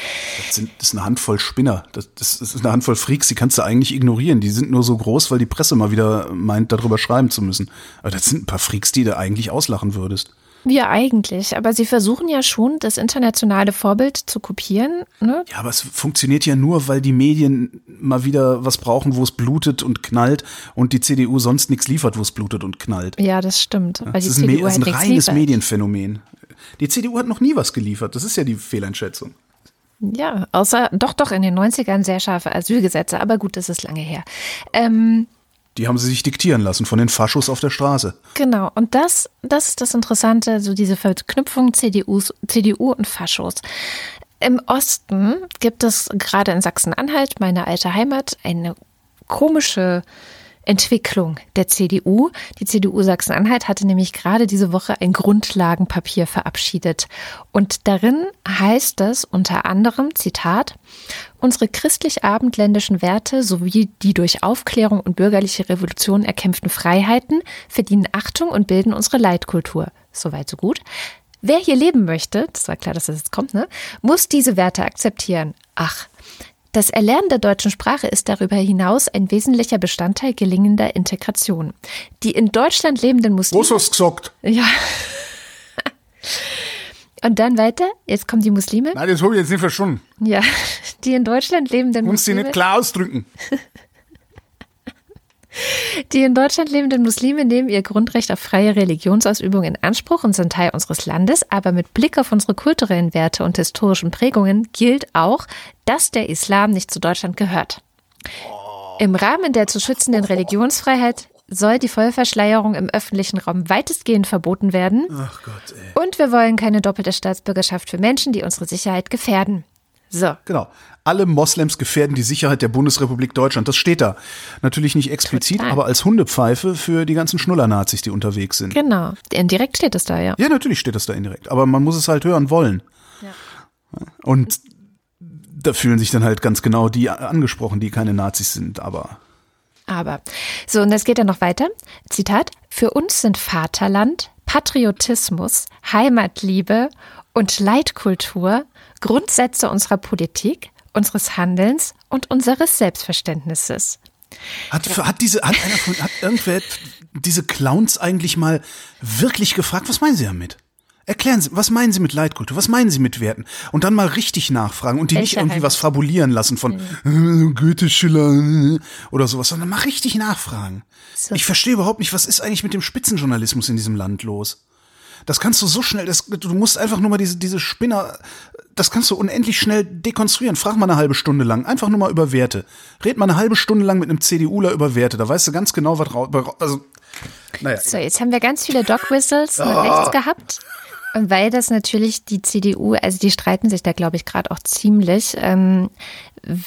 Das, sind, das ist eine Handvoll Spinner. Das, das, das ist eine Handvoll Freaks, die kannst du eigentlich ignorieren. Die sind nur so groß, weil die Presse mal wieder meint, darüber schreiben zu müssen. Aber das sind ein paar Freaks, die du eigentlich auslachen würdest. Wir eigentlich, aber sie versuchen ja schon, das internationale Vorbild zu kopieren. Ne? Ja, aber es funktioniert ja nur, weil die Medien mal wieder was brauchen, wo es blutet und knallt und die CDU sonst nichts liefert, wo es blutet und knallt. Ja, das stimmt. Weil Das die ist ein, CDU ist halt ein reines liefert. Medienphänomen. Die CDU hat noch nie was geliefert. Das ist ja die Fehleinschätzung. Ja, außer doch, doch in den 90ern sehr scharfe Asylgesetze, aber gut, das ist lange her. Ähm, Die haben sie sich diktieren lassen von den Faschos auf der Straße. Genau, und das, das ist das Interessante, so diese Verknüpfung CDUs, CDU und Faschos. Im Osten gibt es gerade in Sachsen-Anhalt, meine alte Heimat, eine komische Entwicklung der CDU. Die CDU Sachsen-Anhalt hatte nämlich gerade diese Woche ein Grundlagenpapier verabschiedet. Und darin heißt es unter anderem, Zitat, unsere christlich-abendländischen Werte sowie die durch Aufklärung und bürgerliche Revolution erkämpften Freiheiten verdienen Achtung und bilden unsere Leitkultur. Soweit so gut. Wer hier leben möchte, das war klar, dass das jetzt kommt, ne, muss diese Werte akzeptieren. Ach, das Erlernen der deutschen Sprache ist darüber hinaus ein wesentlicher Bestandteil gelingender Integration. Die in Deutschland lebenden Muslime. Was hast du gesagt? Ja. Und dann weiter, jetzt kommen die Muslime. Nein, das habe ich jetzt nicht verstanden. Ja, die in Deutschland lebenden Du musst dich Muslime. nicht klar ausdrücken. Die in Deutschland lebenden Muslime nehmen ihr Grundrecht auf freie Religionsausübung in Anspruch und sind Teil unseres Landes, aber mit Blick auf unsere kulturellen Werte und historischen Prägungen gilt auch, dass der Islam nicht zu Deutschland gehört. Im Rahmen der zu schützenden Religionsfreiheit soll die Vollverschleierung im öffentlichen Raum weitestgehend verboten werden. Ach Gott, ey. Und wir wollen keine doppelte Staatsbürgerschaft für Menschen, die unsere Sicherheit gefährden. So, Genau. Alle Moslems gefährden die Sicherheit der Bundesrepublik Deutschland. Das steht da. Natürlich nicht explizit, Total. aber als Hundepfeife für die ganzen Schnuller-Nazis, die unterwegs sind. genau. Indirekt steht es da, ja. Ja, natürlich steht das da indirekt, aber man muss es halt hören wollen. Und da fühlen sich dann halt ganz genau die angesprochen, die keine Nazis sind, aber Aber. So, und es geht dann noch weiter. Zitat. Für uns sind Vaterland, Patriotismus, Heimatliebe und Leitkultur Grundsätze unserer Politik, unseres Handelns und unseres Selbstverständnisses. hat, hat diese, hat einer von, hat irgendwer diese Clowns eigentlich mal wirklich gefragt, was meinen Sie damit? Erklären Sie, was meinen Sie mit Leitkultur? Was meinen Sie mit Werten? Und dann mal richtig nachfragen und die nicht Welche irgendwie was Heimat? fabulieren lassen von äh, Goethe, Schiller äh, oder sowas, sondern mal richtig nachfragen. So. Ich verstehe überhaupt nicht, was ist eigentlich mit dem Spitzenjournalismus in diesem Land los? Das kannst du so schnell, das, du musst einfach nur mal diese, diese Spinner, das kannst du unendlich schnell dekonstruieren. Frag mal eine halbe Stunde lang, einfach nur mal über Werte. Red mal eine halbe Stunde lang mit einem CDUler über Werte, da weißt du ganz genau, was raus, also, naja. So, jetzt haben wir ganz viele Dog Whistles nach rechts gehabt. Und weil das natürlich die CDU, also die streiten sich da, glaube ich, gerade auch ziemlich, ähm,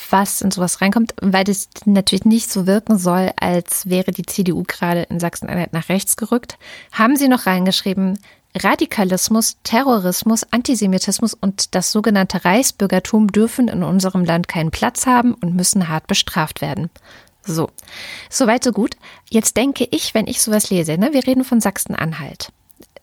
was in sowas reinkommt, weil das natürlich nicht so wirken soll, als wäre die CDU gerade in Sachsen-Anhalt nach rechts gerückt, haben sie noch reingeschrieben, Radikalismus, Terrorismus, Antisemitismus und das sogenannte Reichsbürgertum dürfen in unserem Land keinen Platz haben und müssen hart bestraft werden. So, soweit so gut. Jetzt denke ich, wenn ich sowas lese, ne, wir reden von Sachsen-Anhalt.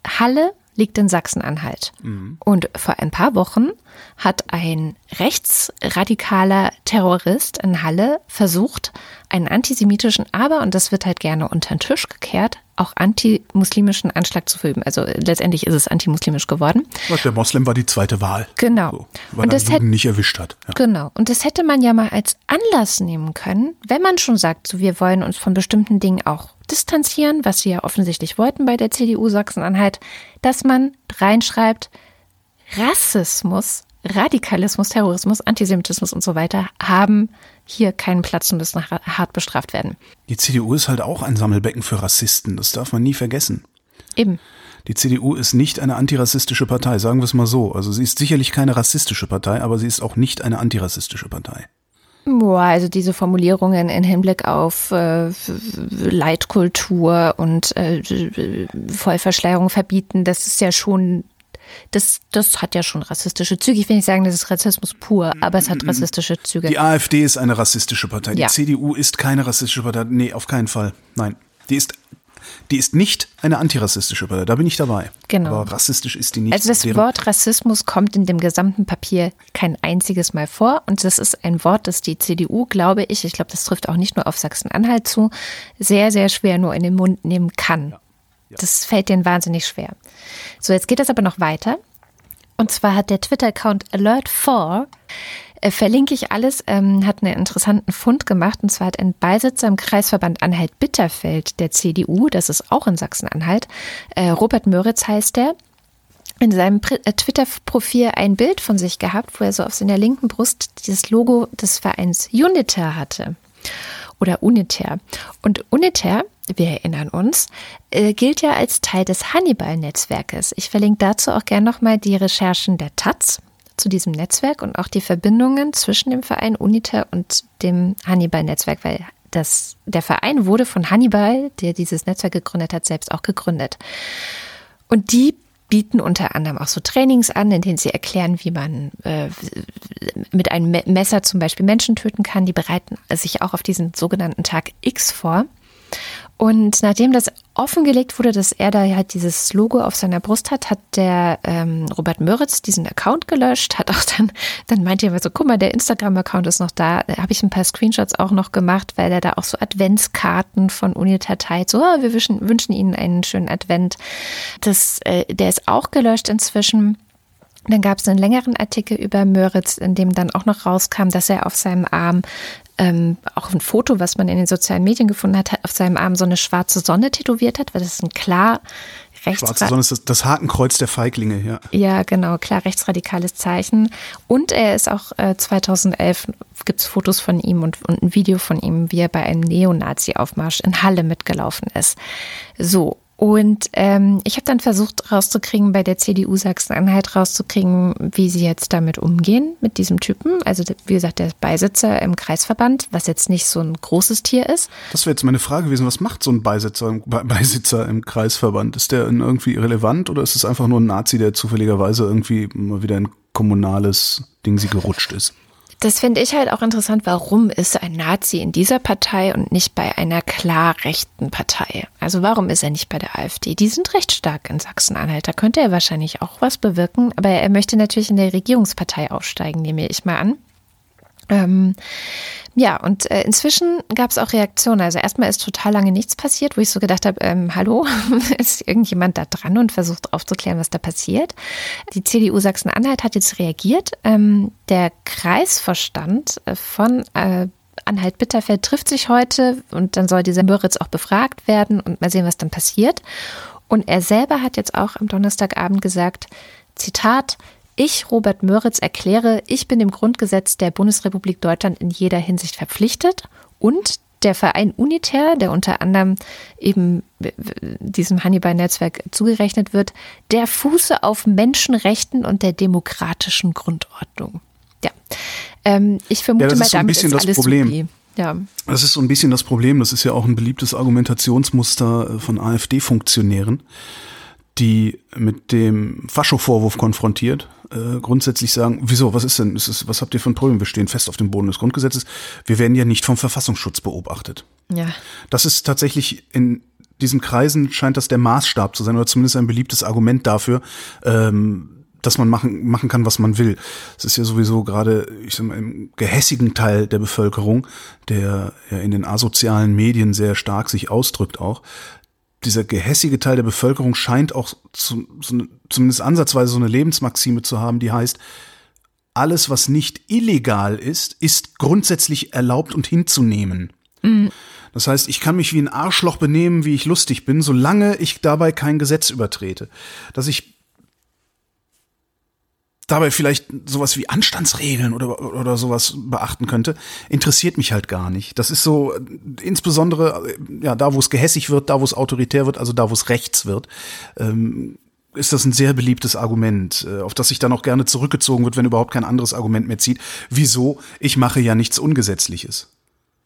Halle liegt in Sachsen-Anhalt. Und vor ein paar Wochen hat ein rechtsradikaler Terrorist in Halle versucht, einen antisemitischen, aber, und das wird halt gerne unter den Tisch gekehrt, auch antimuslimischen Anschlag zu verüben. Also letztendlich ist es antimuslimisch geworden. Der Moslem war die zweite Wahl. Genau. So, weil Und das hätte- nicht erwischt hat. Ja. Genau. Und das hätte man ja mal als Anlass nehmen können, wenn man schon sagt, so wir wollen uns von bestimmten Dingen auch distanzieren, was sie ja offensichtlich wollten bei der CDU Sachsen-Anhalt, dass man reinschreibt, Rassismus, Radikalismus, Terrorismus, Antisemitismus und so weiter haben hier keinen Platz und müssen hart bestraft werden. Die CDU ist halt auch ein Sammelbecken für Rassisten, das darf man nie vergessen. Eben. Die CDU ist nicht eine antirassistische Partei, sagen wir es mal so. Also sie ist sicherlich keine rassistische Partei, aber sie ist auch nicht eine antirassistische Partei. Boah, also diese Formulierungen in Hinblick auf äh, Leitkultur und äh, Vollverschleierung verbieten, das ist ja schon, das, das hat ja schon rassistische Züge. Ich will nicht sagen, das ist Rassismus pur, aber es hat rassistische Züge. Die AfD ist eine rassistische Partei. Ja. Die CDU ist keine rassistische Partei. Nee, auf keinen Fall. Nein. Die ist, die ist nicht eine antirassistische Partei. Da bin ich dabei. Genau. Aber rassistisch ist die nicht. Also das Wort Rassismus kommt in dem gesamten Papier kein einziges Mal vor und das ist ein Wort, das die CDU, glaube ich, ich glaube, das trifft auch nicht nur auf Sachsen-Anhalt zu, sehr, sehr schwer nur in den Mund nehmen kann. Das fällt denen wahnsinnig schwer. So, jetzt geht das aber noch weiter. Und zwar hat der Twitter-Account Alert4, äh, verlinke ich alles, ähm, hat einen interessanten Fund gemacht. Und zwar hat ein Beisitzer im Kreisverband Anhalt-Bitterfeld der CDU, das ist auch in Sachsen-Anhalt, äh, Robert Möritz heißt der, in seinem äh, Twitter-Profil ein Bild von sich gehabt, wo er so auf seiner linken Brust dieses Logo des Vereins Uniter hatte. Oder Uniter. Und Uniter, wir erinnern uns, äh, gilt ja als Teil des Hannibal-Netzwerkes. Ich verlinke dazu auch gerne nochmal die Recherchen der Taz zu diesem Netzwerk und auch die Verbindungen zwischen dem Verein Uniter und dem Hannibal-Netzwerk, weil das, der Verein wurde von Hannibal, der dieses Netzwerk gegründet hat, selbst auch gegründet. Und die bieten unter anderem auch so Trainings an, in denen sie erklären, wie man äh, mit einem Messer zum Beispiel Menschen töten kann. Die bereiten sich auch auf diesen sogenannten Tag X vor. Und nachdem das offengelegt wurde, dass er da halt dieses Logo auf seiner Brust hat, hat der ähm, Robert Möritz diesen Account gelöscht, hat auch dann, dann meinte er so, guck mal, der Instagram-Account ist noch da. Da habe ich ein paar Screenshots auch noch gemacht, weil er da auch so Adventskarten von Unita teilt. So, oh, wir wünschen, wünschen Ihnen einen schönen Advent. Das, äh, der ist auch gelöscht inzwischen. Dann gab es einen längeren Artikel über Möritz, in dem dann auch noch rauskam, dass er auf seinem Arm ähm, auch ein Foto, was man in den sozialen Medien gefunden hat, auf seinem Arm so eine schwarze Sonne tätowiert hat, weil das ist ein klar. Schwarze Sonne ist das, das Hakenkreuz der Feiglinge, ja. Ja, genau, klar rechtsradikales Zeichen. Und er ist auch äh, 2011 gibt es Fotos von ihm und, und ein Video von ihm, wie er bei einem Neonazi-Aufmarsch in Halle mitgelaufen ist. So, und ähm, ich habe dann versucht rauszukriegen, bei der CDU Sachsen-Anhalt rauszukriegen, wie sie jetzt damit umgehen, mit diesem Typen. Also wie gesagt, der Beisitzer im Kreisverband, was jetzt nicht so ein großes Tier ist. Das wäre jetzt meine Frage gewesen, was macht so ein Beisitzer im, Beisitzer im Kreisverband? Ist der irgendwie irrelevant oder ist es einfach nur ein Nazi, der zufälligerweise irgendwie mal wieder ein kommunales Ding sie gerutscht ist? Das finde ich halt auch interessant. Warum ist ein Nazi in dieser Partei und nicht bei einer klar rechten Partei? Also warum ist er nicht bei der AfD? Die sind recht stark in Sachsen-Anhalt. Da könnte er wahrscheinlich auch was bewirken. Aber er möchte natürlich in der Regierungspartei aufsteigen, nehme ich mal an. Ähm, ja, und äh, inzwischen gab es auch Reaktionen. Also erstmal ist total lange nichts passiert, wo ich so gedacht habe, ähm, hallo, ist irgendjemand da dran und versucht aufzuklären, was da passiert. Die CDU Sachsen-Anhalt hat jetzt reagiert. Ähm, der Kreisverstand äh, von äh, Anhalt-Bitterfeld trifft sich heute und dann soll dieser Möritz auch befragt werden und mal sehen, was dann passiert. Und er selber hat jetzt auch am Donnerstagabend gesagt, Zitat, ich, Robert Möritz, erkläre, ich bin dem Grundgesetz der Bundesrepublik Deutschland in jeder Hinsicht verpflichtet und der Verein Unitär, der unter anderem eben diesem Hannibal-Netzwerk zugerechnet wird, der fuße auf Menschenrechten und der demokratischen Grundordnung. Ja, ähm, ich vermute ja, mal, so damit ist das alles Problem. Supi. Ja. Das ist so ein bisschen das Problem. Das ist ja auch ein beliebtes Argumentationsmuster von AfD-Funktionären die mit dem Fascho-Vorwurf konfrontiert, äh, grundsätzlich sagen, wieso, was ist denn, ist es, was habt ihr ein Problem? Wir stehen fest auf dem Boden des Grundgesetzes. Wir werden ja nicht vom Verfassungsschutz beobachtet. Ja. Das ist tatsächlich in diesen Kreisen scheint das der Maßstab zu sein oder zumindest ein beliebtes Argument dafür, ähm, dass man machen, machen kann, was man will. Es ist ja sowieso gerade, ich sag mal, im gehässigen Teil der Bevölkerung, der ja in den asozialen Medien sehr stark sich ausdrückt auch, dieser gehässige Teil der Bevölkerung scheint auch zu, eine, zumindest ansatzweise so eine Lebensmaxime zu haben, die heißt, alles, was nicht illegal ist, ist grundsätzlich erlaubt und hinzunehmen. Mhm. Das heißt, ich kann mich wie ein Arschloch benehmen, wie ich lustig bin, solange ich dabei kein Gesetz übertrete. Dass ich dabei vielleicht sowas wie Anstandsregeln oder, oder sowas beachten könnte, interessiert mich halt gar nicht. Das ist so, insbesondere, ja, da wo es gehässig wird, da wo es autoritär wird, also da wo es rechts wird, ähm, ist das ein sehr beliebtes Argument, äh, auf das sich dann auch gerne zurückgezogen wird, wenn überhaupt kein anderes Argument mehr zieht. Wieso? Ich mache ja nichts Ungesetzliches.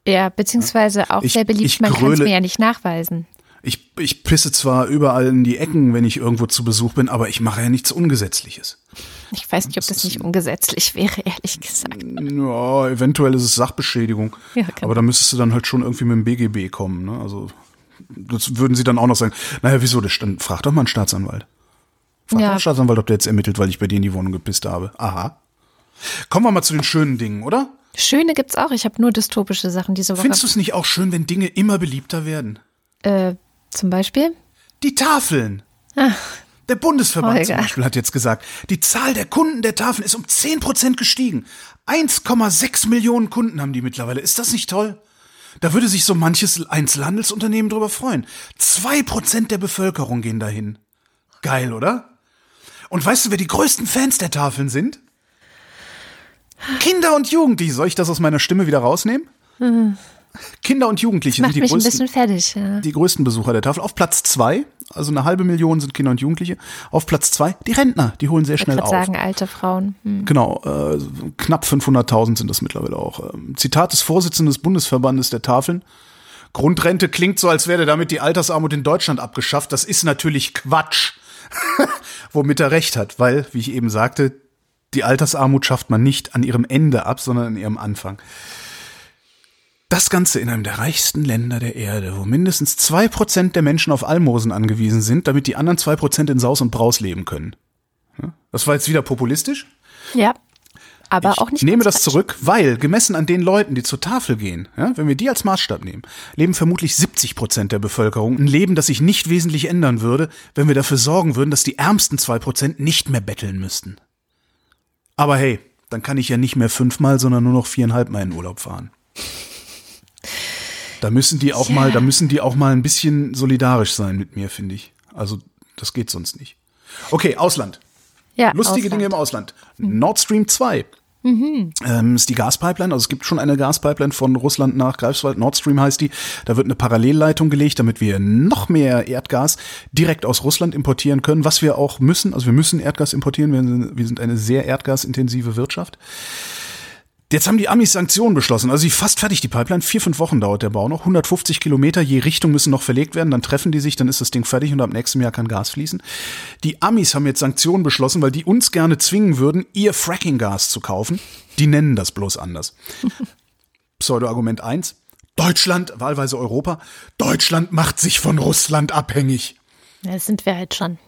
Ja, beziehungsweise auch ich, sehr beliebt, man kann es mir ja nicht nachweisen. Ich, ich pisse zwar überall in die Ecken, wenn ich irgendwo zu Besuch bin, aber ich mache ja nichts Ungesetzliches. Ich weiß nicht, ob das nicht ungesetzlich wäre, ehrlich gesagt. Ja, eventuell ist es Sachbeschädigung. Ja, genau. Aber da müsstest du dann halt schon irgendwie mit dem BGB kommen. Ne? Also das würden sie dann auch noch sagen, naja, wieso? Das, dann frag doch mal einen Staatsanwalt. Frag ja. doch einen Staatsanwalt, ob der jetzt ermittelt, weil ich bei dir in die Wohnung gepisst habe. Aha. Kommen wir mal zu den schönen Dingen, oder? Schöne gibt's auch. Ich habe nur dystopische Sachen diese Woche. Findest du es nicht auch schön, wenn Dinge immer beliebter werden? Äh, zum Beispiel? Die Tafeln. Ach. Der Bundesverband Holger. zum Beispiel hat jetzt gesagt, die Zahl der Kunden der Tafeln ist um 10 Prozent gestiegen. 1,6 Millionen Kunden haben die mittlerweile. Ist das nicht toll? Da würde sich so manches Einzelhandelsunternehmen drüber freuen. Zwei Prozent der Bevölkerung gehen dahin. Geil, oder? Und weißt du, wer die größten Fans der Tafeln sind? Kinder und Jugendliche. Soll ich das aus meiner Stimme wieder rausnehmen? Mhm. Kinder und Jugendliche sind die größten, fertig, ja. die größten Besucher der Tafel. Auf Platz zwei also eine halbe Million sind Kinder und Jugendliche. Auf Platz zwei die Rentner, die holen sehr schnell Ich auf. würde sagen, alte Frauen. Hm. Genau, äh, knapp 500.000 sind das mittlerweile auch. Ähm, Zitat des Vorsitzenden des Bundesverbandes der Tafeln. Grundrente klingt so, als wäre damit die Altersarmut in Deutschland abgeschafft. Das ist natürlich Quatsch. Womit er recht hat, weil, wie ich eben sagte, die Altersarmut schafft man nicht an ihrem Ende ab, sondern an ihrem Anfang. Das Ganze in einem der reichsten Länder der Erde, wo mindestens zwei Prozent der Menschen auf Almosen angewiesen sind, damit die anderen zwei Prozent in Saus und Braus leben können. Das war jetzt wieder populistisch. Ja. Aber Ich auch nicht. nehme ganz das zurück, weil gemessen an den Leuten, die zur Tafel gehen, ja, wenn wir die als Maßstab nehmen, leben vermutlich 70 Prozent der Bevölkerung ein Leben, das sich nicht wesentlich ändern würde, wenn wir dafür sorgen würden, dass die ärmsten zwei Prozent nicht mehr betteln müssten. Aber hey, dann kann ich ja nicht mehr fünfmal, sondern nur noch viereinhalb Mal in Urlaub fahren. Da müssen die auch Ja. mal, da müssen die auch mal ein bisschen solidarisch sein mit mir, finde ich. Also das geht sonst nicht. Okay, Ausland. Ja, Lustige Ausland. Dinge im Ausland. Nord Stream 2. Ähm, ist die Gaspipeline, also es gibt schon eine Gaspipeline von Russland nach Greifswald, Nord Stream heißt die. Da wird eine Parallelleitung gelegt, damit wir noch mehr Erdgas direkt aus Russland importieren können, was wir auch müssen. Also wir müssen Erdgas importieren, wir sind eine sehr erdgasintensive Wirtschaft. Jetzt haben die Amis Sanktionen beschlossen. Also sie fast fertig, die Pipeline. Vier, fünf Wochen dauert der Bau noch. 150 Kilometer je Richtung müssen noch verlegt werden. Dann treffen die sich, dann ist das Ding fertig und ab nächstem Jahr kann Gas fließen. Die Amis haben jetzt Sanktionen beschlossen, weil die uns gerne zwingen würden, ihr Fracking-Gas zu kaufen. Die nennen das bloß anders. Pseudo-Argument eins: Deutschland, wahlweise Europa, Deutschland macht sich von Russland abhängig. Das sind wir halt schon.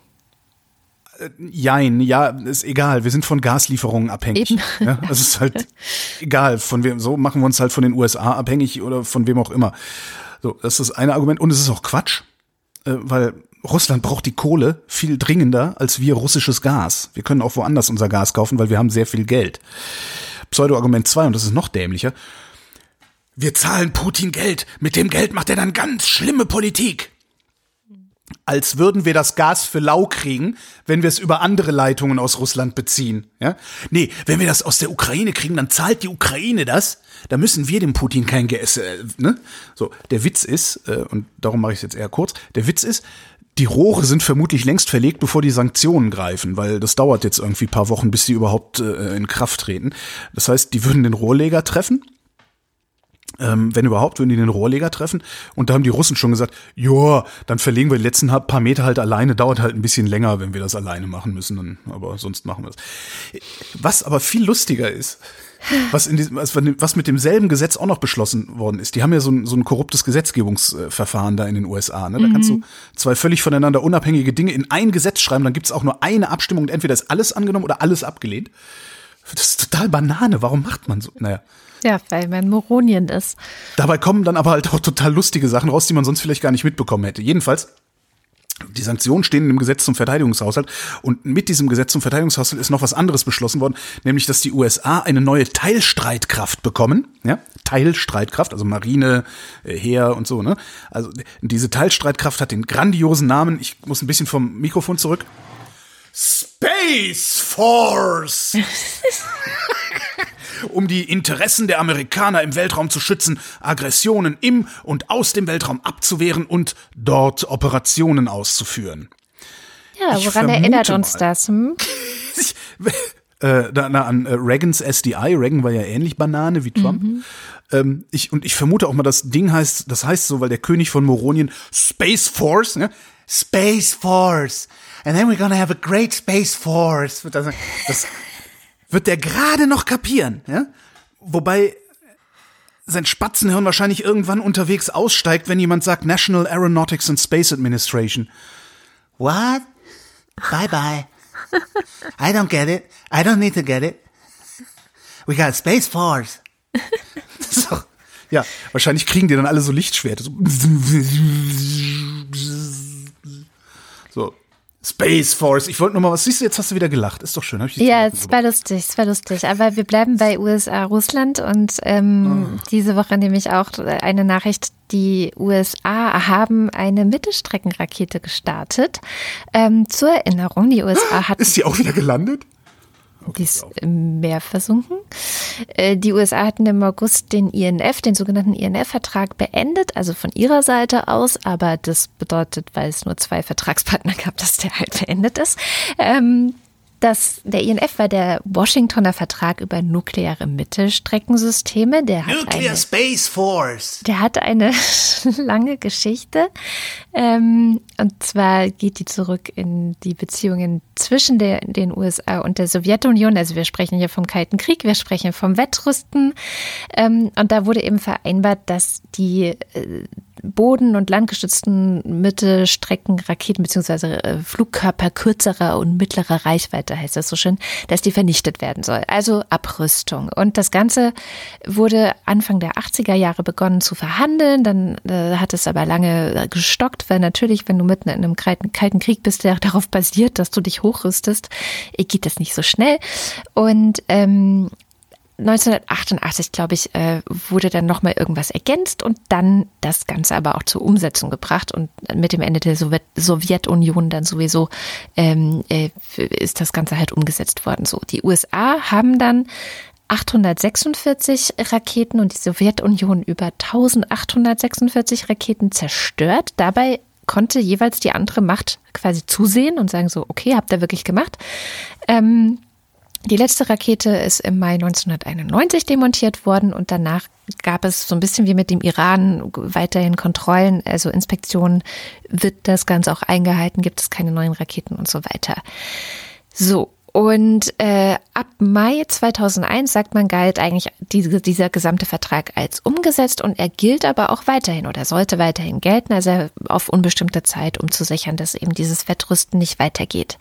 Jein, ja, ist egal. Wir sind von Gaslieferungen abhängig. Eben. Ja, es ist halt egal. Von wem, so machen wir uns halt von den USA abhängig oder von wem auch immer. So, das ist das eine Argument. Und es ist auch Quatsch, äh, weil Russland braucht die Kohle viel dringender als wir russisches Gas. Wir können auch woanders unser Gas kaufen, weil wir haben sehr viel Geld. Pseudo-Argument zwei und das ist noch dämlicher. Wir zahlen Putin Geld. Mit dem Geld macht er dann ganz schlimme Politik als würden wir das Gas für lau kriegen, wenn wir es über andere Leitungen aus Russland beziehen. Ja? Nee, wenn wir das aus der Ukraine kriegen, dann zahlt die Ukraine das. Da müssen wir dem Putin kein Gas. Äh, ne? So, der Witz ist, äh, und darum mache ich es jetzt eher kurz, der Witz ist, die Rohre sind vermutlich längst verlegt, bevor die Sanktionen greifen, weil das dauert jetzt irgendwie paar Wochen, bis die überhaupt äh, in Kraft treten. Das heißt, die würden den Rohrleger treffen ähm, wenn überhaupt, würden die den Rohrleger treffen. Und da haben die Russen schon gesagt, ja, dann verlegen wir die letzten paar Meter halt alleine, dauert halt ein bisschen länger, wenn wir das alleine machen müssen, dann, aber sonst machen wir es. Was aber viel lustiger ist, was, in diesem, was, mit demselben Gesetz auch noch beschlossen worden ist. Die haben ja so ein, so ein korruptes Gesetzgebungsverfahren da in den USA. Ne? Da kannst du zwei völlig voneinander unabhängige Dinge in ein Gesetz schreiben, dann gibt's auch nur eine Abstimmung und entweder ist alles angenommen oder alles abgelehnt. Das ist total Banane. Warum macht man so? Naja. Ja, weil man Moronien ist. Dabei kommen dann aber halt auch total lustige Sachen raus, die man sonst vielleicht gar nicht mitbekommen hätte. Jedenfalls, die Sanktionen stehen im Gesetz zum Verteidigungshaushalt und mit diesem Gesetz zum Verteidigungshaushalt ist noch was anderes beschlossen worden, nämlich dass die USA eine neue Teilstreitkraft bekommen, ja, Teilstreitkraft, also Marine, äh, Heer und so, ne? Also diese Teilstreitkraft hat den grandiosen Namen, ich muss ein bisschen vom Mikrofon zurück. Space Force! um die Interessen der Amerikaner im Weltraum zu schützen, Aggressionen im und aus dem Weltraum abzuwehren und dort Operationen auszuführen. Ja, Ich woran erinnert uns mal. das? Hm? Ich, äh, na, an äh, Reagans SDI, Reagan war ja ähnlich Banane wie Trump. Ähm, ich, und ich vermute auch mal, das Ding heißt, das heißt so, weil der König von Moronien Space Force, ne? Space Force. And then we're gonna have a great Space Force. Das, das wird der gerade noch kapieren, ja? Wobei sein Spatzenhirn wahrscheinlich irgendwann unterwegs aussteigt, wenn jemand sagt National Aeronautics and Space Administration. What? Bye bye. I don't get it. I don't need to get it. We got Space Force. so, ja, wahrscheinlich kriegen die dann alle so Lichtschwerter. So, so. Space Force. Ich wollte nur mal was. Siehst du, jetzt hast du wieder gelacht. Ist doch schön. Hab ich Ja, es war lustig, es war lustig. Aber wir bleiben bei USA, Russland und ähm, diese Woche nämlich auch eine Nachricht, die USA haben eine Mittelstreckenrakete gestartet. Ähm, zur Erinnerung, die USA hatten Ist die auch wieder gelandet? Die ist im Meer versunken. Äh, die USA hatten im August den INF, den sogenannten INF-Vertrag beendet, also von ihrer Seite aus, aber das bedeutet, weil es nur zwei Vertragspartner gab, dass der halt beendet ist. Ähm, das, der INF war der Washingtoner Vertrag über nukleare Mittelstreckensysteme. Der hat Nuclear eine, Space Force. Der hat eine lange Geschichte. Ähm, und zwar geht die zurück in die Beziehungen zwischen der, den USA und der Sowjetunion. Also wir sprechen hier vom Kalten Krieg, wir sprechen vom Wettrüsten. Ähm, und da wurde eben vereinbart, dass die äh, boden- und landgestützten Mittelstreckenraketen beziehungsweise äh, Flugkörper kürzerer und mittlerer Reichweite, heißt das so schön, dass die vernichtet werden soll. Also Abrüstung. Und das Ganze wurde Anfang der 80er Jahre begonnen zu verhandeln. Dann äh, hat es aber lange gestockt, weil natürlich, wenn du mitten in einem kalten Krieg bist, der darauf basiert, dass du dich hochrüstest, äh, geht das nicht so schnell. Und ähm, 1988, glaube ich, äh, wurde dann nochmal irgendwas ergänzt und dann das Ganze aber auch zur Umsetzung gebracht. Und mit dem Ende der Sowjet Sowjetunion dann sowieso ähm, äh, ist das Ganze halt umgesetzt worden. So, die USA haben dann 846 Raketen und die Sowjetunion über 1846 Raketen zerstört. Dabei konnte jeweils die andere Macht quasi zusehen und sagen so, okay, habt ihr wirklich gemacht. Ähm, die letzte Rakete ist im Mai 1991 demontiert worden und danach gab es so ein bisschen wie mit dem Iran weiterhin Kontrollen, also Inspektionen. Wird das Ganze auch eingehalten? Gibt es keine neuen Raketen und so weiter? So. Und äh, ab Mai 2001, sagt man, galt eigentlich diese, dieser gesamte Vertrag als umgesetzt und er gilt aber auch weiterhin oder sollte weiterhin gelten, also auf unbestimmte Zeit, um zu sichern, dass eben dieses Wettrüsten nicht weitergeht.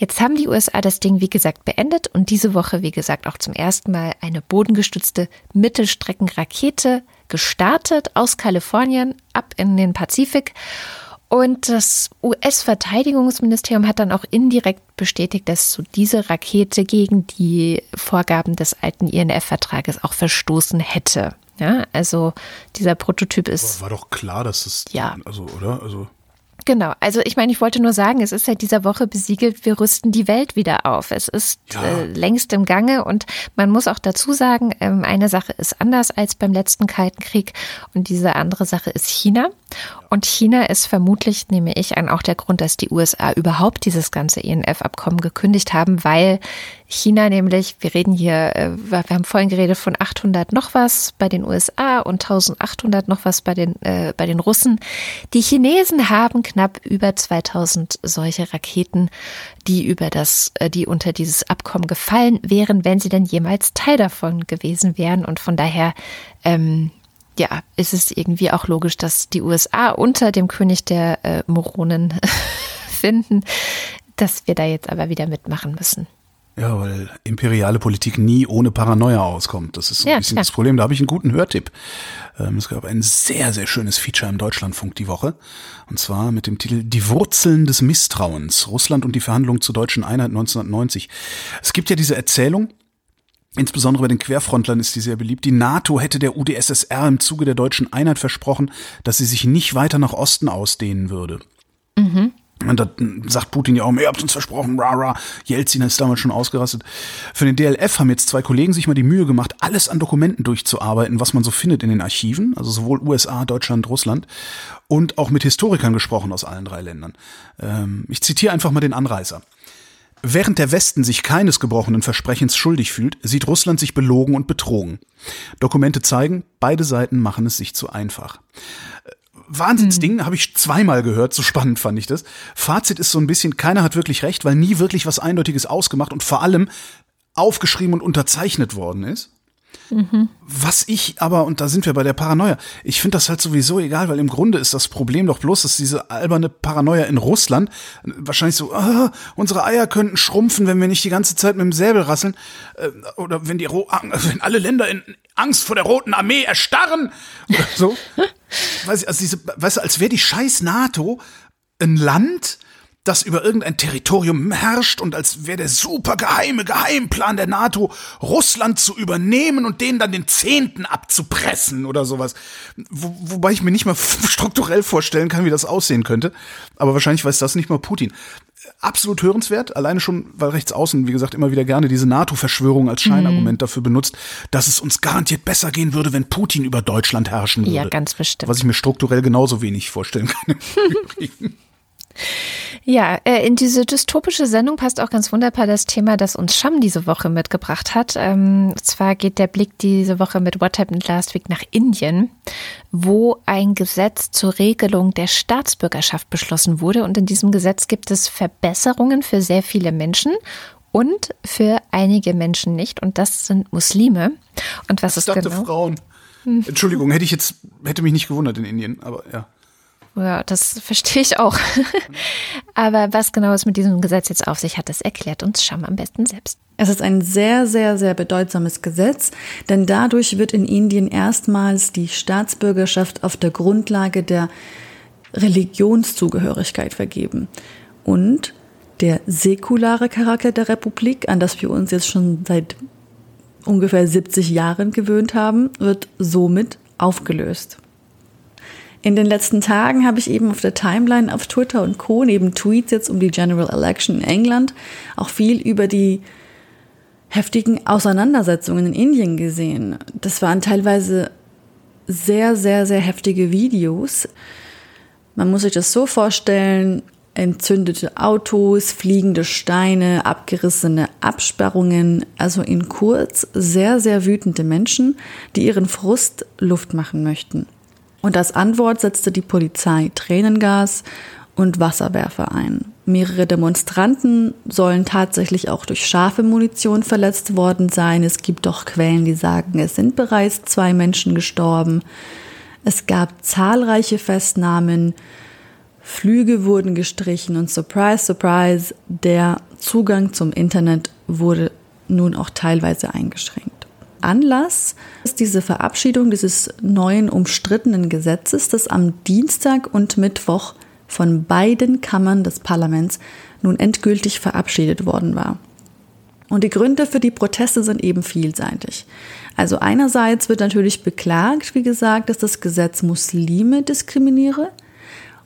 Jetzt haben die USA das Ding, wie gesagt, beendet und diese Woche, wie gesagt, auch zum ersten Mal eine bodengestützte Mittelstreckenrakete gestartet aus Kalifornien ab in den Pazifik. Und das US-Verteidigungsministerium hat dann auch indirekt bestätigt, dass so diese Rakete gegen die Vorgaben des alten INF-Vertrages auch verstoßen hätte. Ja, also dieser Prototyp ist. War, war doch klar, dass es. Ja. Also, oder? Also. Genau, also ich meine, ich wollte nur sagen, es ist seit dieser Woche besiegelt, wir rüsten die Welt wieder auf. Es ist ja. äh, längst im Gange und man muss auch dazu sagen, ähm, eine Sache ist anders als beim letzten Kalten Krieg und diese andere Sache ist China. Und China ist vermutlich, nehme ich an, auch der Grund, dass die USA überhaupt dieses ganze INF-Abkommen gekündigt haben, weil China nämlich, wir reden hier, äh, wir haben vorhin geredet von 800 noch was bei den USA und 1800 noch was bei den, äh, bei den Russen. Die Chinesen haben knapp über 2000 solche Raketen, die über das, äh, die unter dieses Abkommen gefallen wären, wenn sie denn jemals Teil davon gewesen wären. Und von daher, ähm, ja, ist es irgendwie auch logisch, dass die USA unter dem König der äh, Moronen finden, dass wir da jetzt aber wieder mitmachen müssen. Ja, weil imperiale Politik nie ohne Paranoia auskommt. Das ist so ein ja, bisschen ja. das Problem. Da habe ich einen guten Hörtipp. Ähm, es gab ein sehr, sehr schönes Feature im Deutschlandfunk die Woche. Und zwar mit dem Titel Die Wurzeln des Misstrauens. Russland und die Verhandlungen zur deutschen Einheit 1990. Es gibt ja diese Erzählung, Insbesondere bei den Querfrontlern ist die sehr beliebt. Die NATO hätte der UdSSR im Zuge der deutschen Einheit versprochen, dass sie sich nicht weiter nach Osten ausdehnen würde. Mhm. Und da sagt Putin ja auch, ihr habt uns versprochen, rah, rah. Jelzin ist damals schon ausgerastet. Für den DLF haben jetzt zwei Kollegen sich mal die Mühe gemacht, alles an Dokumenten durchzuarbeiten, was man so findet in den Archiven, also sowohl USA, Deutschland, Russland, und auch mit Historikern gesprochen aus allen drei Ländern. Ähm, ich zitiere einfach mal den Anreißer. Während der Westen sich keines gebrochenen Versprechens schuldig fühlt, sieht Russland sich belogen und betrogen. Dokumente zeigen, beide Seiten machen es sich zu einfach. Wahnsinnsding, mhm. habe ich zweimal gehört, so spannend fand ich das. Fazit ist so ein bisschen, keiner hat wirklich recht, weil nie wirklich was Eindeutiges ausgemacht und vor allem aufgeschrieben und unterzeichnet worden ist. Mhm. Was ich aber, und da sind wir bei der Paranoia, ich finde das halt sowieso egal, weil im Grunde ist das Problem doch bloß, dass diese alberne Paranoia in Russland wahrscheinlich so, ah, unsere Eier könnten schrumpfen, wenn wir nicht die ganze Zeit mit dem Säbel rasseln, äh, oder wenn die wenn alle Länder in Angst vor der Roten Armee erstarren, oder so. weiß ich, also diese, weißt du, als wäre die scheiß NATO ein Land, das über irgendein Territorium herrscht und als wäre der super geheime Geheimplan der NATO, Russland zu übernehmen und denen dann den Zehnten abzupressen oder sowas. Wo, wobei ich mir nicht mal strukturell vorstellen kann, wie das aussehen könnte. Aber wahrscheinlich weiß das nicht mal Putin. Absolut hörenswert, alleine schon, weil rechts außen, wie gesagt, immer wieder gerne diese NATO-Verschwörung als Scheinargument mhm. dafür benutzt, dass es uns garantiert besser gehen würde, wenn Putin über Deutschland herrschen würde. Ja, ganz bestimmt. Was ich mir strukturell genauso wenig vorstellen kann. Ja, äh, in diese dystopische Sendung passt auch ganz wunderbar das Thema, das uns Scham diese Woche mitgebracht hat. Ähm, und zwar geht der Blick diese Woche mit What Happened Last Week nach Indien, wo ein Gesetz zur Regelung der Staatsbürgerschaft beschlossen wurde. Und in diesem Gesetz gibt es Verbesserungen für sehr viele Menschen und für einige Menschen nicht. Und das sind Muslime. Und was ich ist dachte genau? Frauen. Entschuldigung, hätte ich jetzt, hätte mich nicht gewundert in Indien, aber ja. Ja, das verstehe ich auch. Aber was genau es mit diesem Gesetz jetzt auf sich hat, das erklärt uns Scham am besten selbst. Es ist ein sehr, sehr, sehr bedeutsames Gesetz, denn dadurch wird in Indien erstmals die Staatsbürgerschaft auf der Grundlage der Religionszugehörigkeit vergeben. Und der säkulare Charakter der Republik, an das wir uns jetzt schon seit ungefähr 70 Jahren gewöhnt haben, wird somit aufgelöst. In den letzten Tagen habe ich eben auf der Timeline auf Twitter und Co. neben Tweets jetzt um die General Election in England auch viel über die heftigen Auseinandersetzungen in Indien gesehen. Das waren teilweise sehr, sehr, sehr heftige Videos. Man muss sich das so vorstellen, entzündete Autos, fliegende Steine, abgerissene Absperrungen, also in kurz sehr, sehr wütende Menschen, die ihren Frust Luft machen möchten. Und als Antwort setzte die Polizei Tränengas und Wasserwerfer ein. Mehrere Demonstranten sollen tatsächlich auch durch scharfe Munition verletzt worden sein. Es gibt doch Quellen, die sagen, es sind bereits zwei Menschen gestorben. Es gab zahlreiche Festnahmen, Flüge wurden gestrichen und surprise, surprise, der Zugang zum Internet wurde nun auch teilweise eingeschränkt. Anlass ist diese Verabschiedung dieses neuen umstrittenen Gesetzes, das am Dienstag und Mittwoch von beiden Kammern des Parlaments nun endgültig verabschiedet worden war. Und die Gründe für die Proteste sind eben vielseitig. Also einerseits wird natürlich beklagt, wie gesagt, dass das Gesetz Muslime diskriminiere.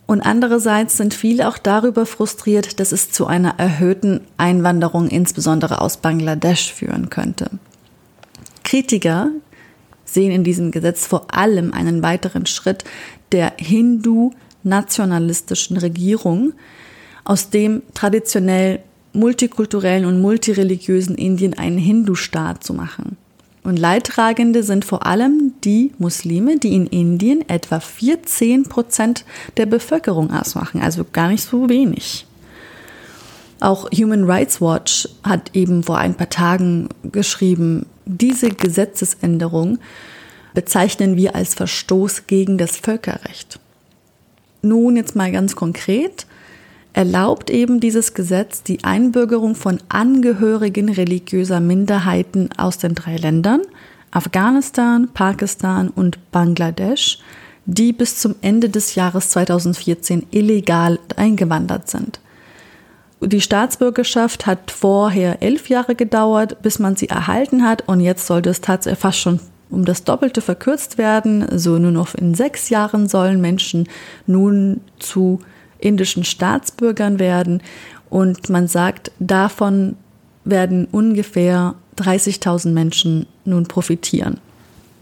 Und andererseits sind viele auch darüber frustriert, dass es zu einer erhöhten Einwanderung insbesondere aus Bangladesch führen könnte. Kritiker sehen in diesem Gesetz vor allem einen weiteren Schritt der hindu-nationalistischen Regierung, aus dem traditionell multikulturellen und multireligiösen Indien einen Hindu-Staat zu machen. Und Leidtragende sind vor allem die Muslime, die in Indien etwa 14 Prozent der Bevölkerung ausmachen, also gar nicht so wenig. Auch Human Rights Watch hat eben vor ein paar Tagen geschrieben, diese Gesetzesänderung bezeichnen wir als Verstoß gegen das Völkerrecht. Nun jetzt mal ganz konkret, erlaubt eben dieses Gesetz die Einbürgerung von Angehörigen religiöser Minderheiten aus den drei Ländern, Afghanistan, Pakistan und Bangladesch, die bis zum Ende des Jahres 2014 illegal eingewandert sind. Die Staatsbürgerschaft hat vorher elf Jahre gedauert, bis man sie erhalten hat und jetzt sollte es tatsächlich fast schon um das Doppelte verkürzt werden. So nur noch in sechs Jahren sollen Menschen nun zu indischen Staatsbürgern werden und man sagt, davon werden ungefähr 30.000 Menschen nun profitieren.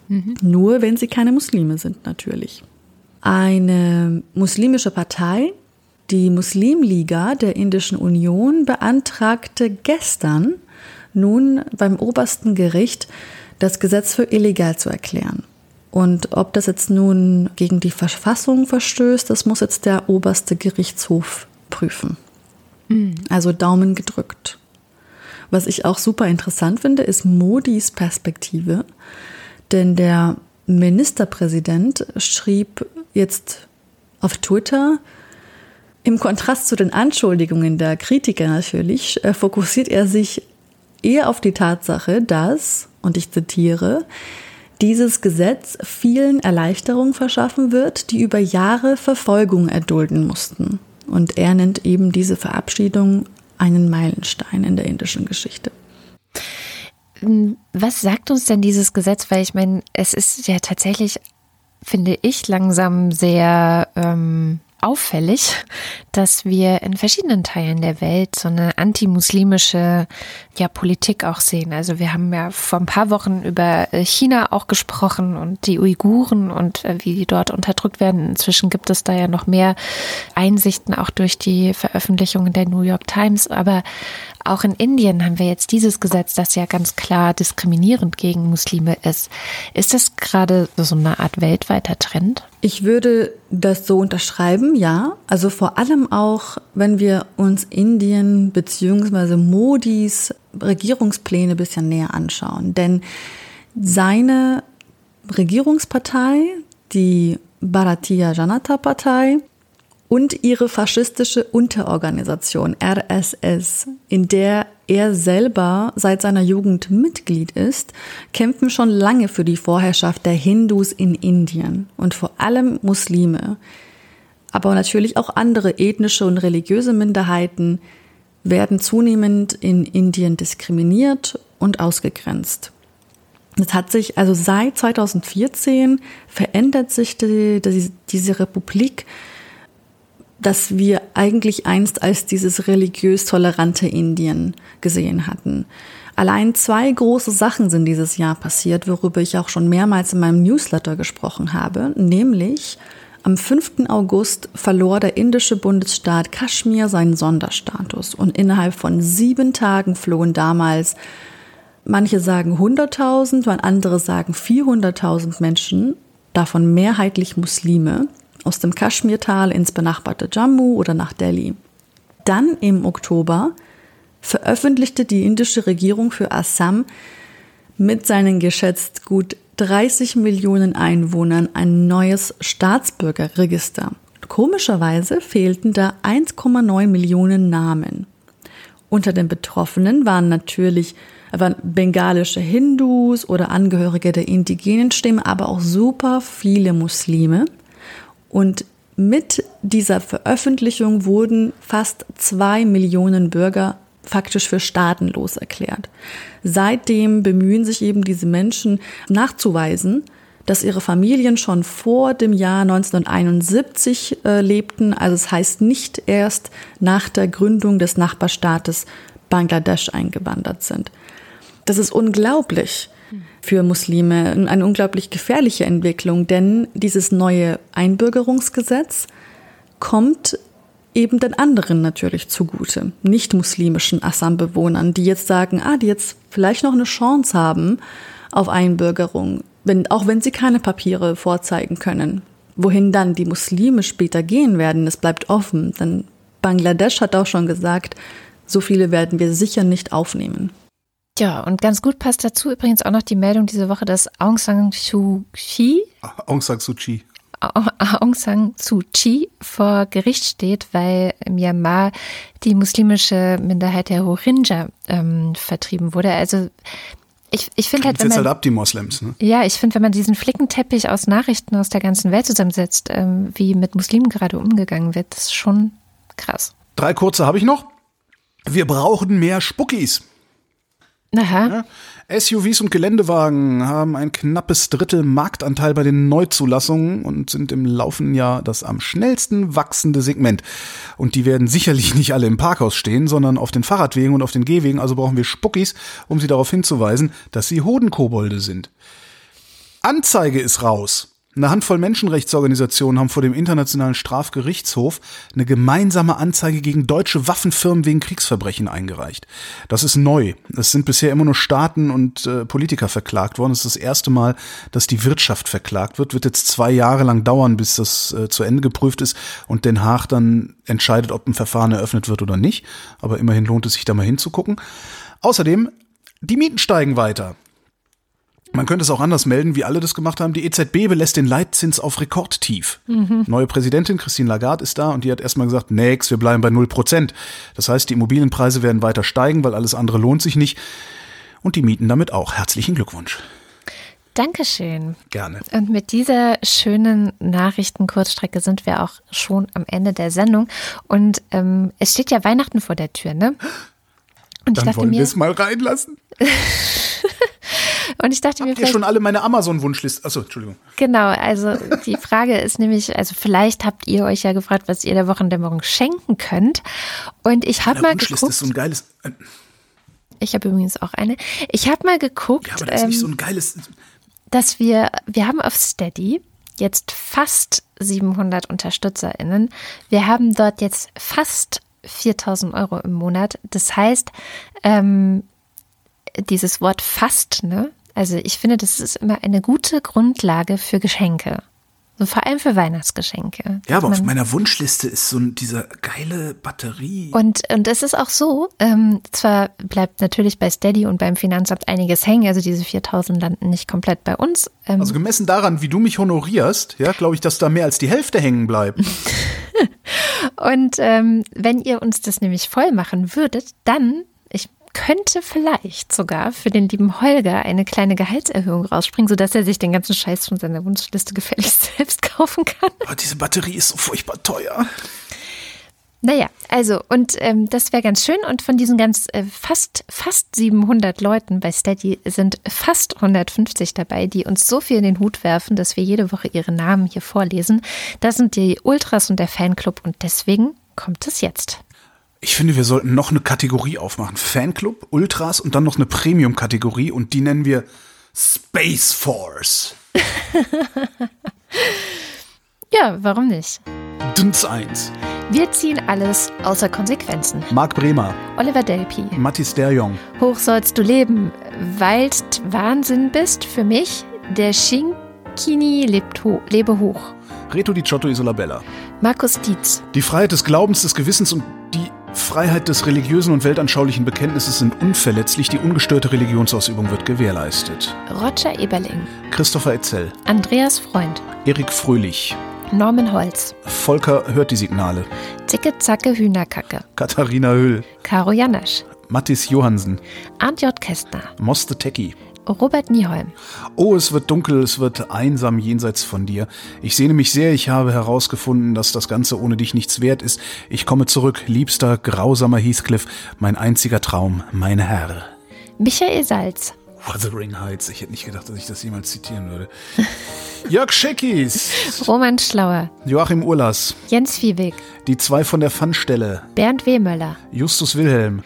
Mhm. Nur wenn sie keine Muslime sind natürlich. Eine muslimische Partei die Muslimliga der Indischen Union beantragte gestern nun beim obersten Gericht das Gesetz für illegal zu erklären. Und ob das jetzt nun gegen die Verfassung verstößt, das muss jetzt der oberste Gerichtshof prüfen. Mhm. Also Daumen gedrückt. Was ich auch super interessant finde, ist Modis Perspektive. Denn der Ministerpräsident schrieb jetzt auf Twitter, im Kontrast zu den Anschuldigungen der Kritiker natürlich, äh, fokussiert er sich eher auf die Tatsache, dass, und ich zitiere, dieses Gesetz vielen Erleichterungen verschaffen wird, die über Jahre Verfolgung erdulden mussten. Und er nennt eben diese Verabschiedung einen Meilenstein in der indischen Geschichte. Was sagt uns denn dieses Gesetz? Weil ich meine, es ist ja tatsächlich, finde ich, langsam sehr ähm, auffällig, dass wir in verschiedenen Teilen der Welt so eine antimuslimische ja, Politik auch sehen. Also wir haben ja vor ein paar Wochen über äh, China auch gesprochen und die Uiguren und äh, wie die dort unterdrückt werden. Inzwischen gibt es da ja noch mehr Einsichten auch durch die Veröffentlichungen der New York Times. Aber auch in Indien haben wir jetzt dieses Gesetz, das ja ganz klar diskriminierend gegen Muslime ist. Ist das gerade so eine Art weltweiter Trend? Ich würde das so unterschreiben, ja. Also vor allem auch, wenn wir uns Indien bzw. Modis Regierungspläne ein bisschen näher anschauen. Denn seine Regierungspartei, die Bharatiya Janata Partei, und ihre faschistische Unterorganisation RSS, in der er selber seit seiner Jugend Mitglied ist, kämpfen schon lange für die Vorherrschaft der Hindus in Indien und vor allem Muslime. Aber natürlich auch andere ethnische und religiöse Minderheiten werden zunehmend in Indien diskriminiert und ausgegrenzt. Es hat sich also seit 2014 verändert sich die, die, diese Republik das wir eigentlich einst als dieses religiös tolerante Indien gesehen hatten. Allein zwei große Sachen sind dieses Jahr passiert, worüber ich auch schon mehrmals in meinem Newsletter gesprochen habe, nämlich am 5. August verlor der indische Bundesstaat Kaschmir seinen Sonderstatus und innerhalb von sieben Tagen flohen damals, manche sagen 100.000, andere sagen 400.000 Menschen, davon mehrheitlich Muslime, aus dem Kaschmirtal ins benachbarte Jammu oder nach Delhi. Dann im Oktober veröffentlichte die indische Regierung für Assam mit seinen geschätzt gut 30 Millionen Einwohnern ein neues Staatsbürgerregister. Komischerweise fehlten da 1,9 Millionen Namen. Unter den Betroffenen waren natürlich waren bengalische Hindus oder Angehörige der indigenen Stimme, aber auch super viele Muslime. Und mit dieser Veröffentlichung wurden fast zwei Millionen Bürger faktisch für staatenlos erklärt. Seitdem bemühen sich eben diese Menschen nachzuweisen, dass ihre Familien schon vor dem Jahr 1971 äh, lebten. Also es heißt nicht erst nach der Gründung des Nachbarstaates Bangladesch eingewandert sind. Das ist unglaublich für Muslime. Eine unglaublich gefährliche Entwicklung, denn dieses neue Einbürgerungsgesetz kommt eben den anderen natürlich zugute, nicht muslimischen Assam-Bewohnern, die jetzt sagen, ah, die jetzt vielleicht noch eine Chance haben auf Einbürgerung, wenn, auch wenn sie keine Papiere vorzeigen können. Wohin dann die Muslime später gehen werden, das bleibt offen, denn Bangladesch hat auch schon gesagt, so viele werden wir sicher nicht aufnehmen. Ja, und ganz gut passt dazu übrigens auch noch die Meldung diese Woche, dass Aung San Suu Kyi, Aung San Suu Kyi, Aung San Suu Kyi vor Gericht steht, weil Myanmar die muslimische Minderheit der Rohingya ähm, vertrieben wurde. Also ich, ich finde halt, wenn man, halt ab, die Moslems. Ne? Ja, ich finde, wenn man diesen Flickenteppich aus Nachrichten aus der ganzen Welt zusammensetzt, ähm, wie mit Muslimen gerade umgegangen wird, ist schon krass. Drei kurze habe ich noch. Wir brauchen mehr Spuckis. Aha. Ja, SUVs und Geländewagen haben ein knappes Drittel Marktanteil bei den Neuzulassungen und sind im laufenden Jahr das am schnellsten wachsende Segment. Und die werden sicherlich nicht alle im Parkhaus stehen, sondern auf den Fahrradwegen und auf den Gehwegen. Also brauchen wir Spuckis, um sie darauf hinzuweisen, dass sie Hodenkobolde sind. Anzeige ist raus. Eine Handvoll Menschenrechtsorganisationen haben vor dem Internationalen Strafgerichtshof eine gemeinsame Anzeige gegen deutsche Waffenfirmen wegen Kriegsverbrechen eingereicht. Das ist neu. Es sind bisher immer nur Staaten und äh, Politiker verklagt worden. Es ist das erste Mal, dass die Wirtschaft verklagt wird. Wird jetzt zwei Jahre lang dauern, bis das äh, zu Ende geprüft ist und Den Haag dann entscheidet, ob ein Verfahren eröffnet wird oder nicht. Aber immerhin lohnt es sich da mal hinzugucken. Außerdem, die Mieten steigen weiter. Man könnte es auch anders melden, wie alle das gemacht haben. Die EZB belässt den Leitzins auf Rekordtief. Mhm. Neue Präsidentin Christine Lagarde ist da und die hat erstmal gesagt, nix, wir bleiben bei null Prozent. Das heißt, die Immobilienpreise werden weiter steigen, weil alles andere lohnt sich nicht. Und die Mieten damit auch. Herzlichen Glückwunsch. Dankeschön. Gerne. Und mit dieser schönen Nachrichtenkurzstrecke sind wir auch schon am Ende der Sendung. Und ähm, es steht ja Weihnachten vor der Tür, ne? Und Dann wollen wir es mal reinlassen. und ich dachte mir, Habt ihr schon alle meine Amazon-Wunschliste? Achso, Entschuldigung. Genau, also die Frage ist nämlich, also vielleicht habt ihr euch ja gefragt, was ihr der Wochendämmerung schenken könnt. Und ich habe mal Wunschliste geguckt. ist so ein geiles. Äh, ich habe übrigens auch eine. Ich habe mal geguckt, ja, aber das ist nicht so ähm, ein geiles. dass wir, wir haben auf Steady jetzt fast 700 UnterstützerInnen. Wir haben dort jetzt fast 4000 Euro im Monat. Das heißt, ähm, dieses Wort fast, ne? Also ich finde, das ist immer eine gute Grundlage für Geschenke. So vor allem für Weihnachtsgeschenke. Ja, aber auf meiner Wunschliste ist so dieser geile Batterie. Und, und es ist auch so, ähm, zwar bleibt natürlich bei Steady und beim Finanzamt einiges hängen, also diese 4000 landen nicht komplett bei uns. Ähm, Also gemessen daran, wie du mich honorierst, ja, glaube ich, dass da mehr als die Hälfte hängen bleibt. Und ähm, wenn ihr uns das nämlich voll machen würdet, dann, könnte vielleicht sogar für den lieben Holger eine kleine Gehaltserhöhung rausspringen, sodass er sich den ganzen Scheiß von seiner Wunschliste gefälligst selbst kaufen kann. Aber diese Batterie ist so furchtbar teuer. Naja, also, und ähm, das wäre ganz schön. Und von diesen ganz äh, fast, fast 700 Leuten bei Steady sind fast 150 dabei, die uns so viel in den Hut werfen, dass wir jede Woche ihre Namen hier vorlesen. Das sind die Ultras und der Fanclub und deswegen kommt es jetzt. Ich finde, wir sollten noch eine Kategorie aufmachen. Fanclub, Ultras und dann noch eine Premium-Kategorie und die nennen wir Space Force. Ja, warum nicht? Dünz 1. Wir ziehen alles außer Konsequenzen. Marc Bremer, Oliver Delpi. Mathis Derjong, Hoch sollst du leben, weilst Wahnsinn bist für mich. Der Schinkini lebt ho lebe hoch. Reto Di Giotto Isolabella. Markus Dietz. Die Freiheit des Glaubens, des Gewissens und die Freiheit des religiösen und weltanschaulichen Bekenntnisses sind unverletzlich. Die ungestörte Religionsausübung wird gewährleistet. Roger Eberling. Christopher Etzel, Andreas Freund. Erik Fröhlich, Norman Holz. Volker hört die Signale, Zicke Zacke Hühnerkacke. Katharina Höll, Caro Janasch. Mattis Johansen, Arndt J. Kästner. Moste Tecki. Robert Nieholm. Oh, es wird dunkel, es wird einsam jenseits von dir. Ich sehne mich sehr, ich habe herausgefunden, dass das Ganze ohne dich nichts wert ist. Ich komme zurück, liebster, grausamer Heathcliff, mein einziger Traum, mein Herr. Michael Salz. Wuthering Heights, ich hätte nicht gedacht, dass ich das jemals zitieren würde. Jörg Scheckis, Roman Schlauer. Joachim Urlas, Jens Vieweg. die zwei von der Pfannstelle, Bernd Wehmöller. Justus Wilhelm,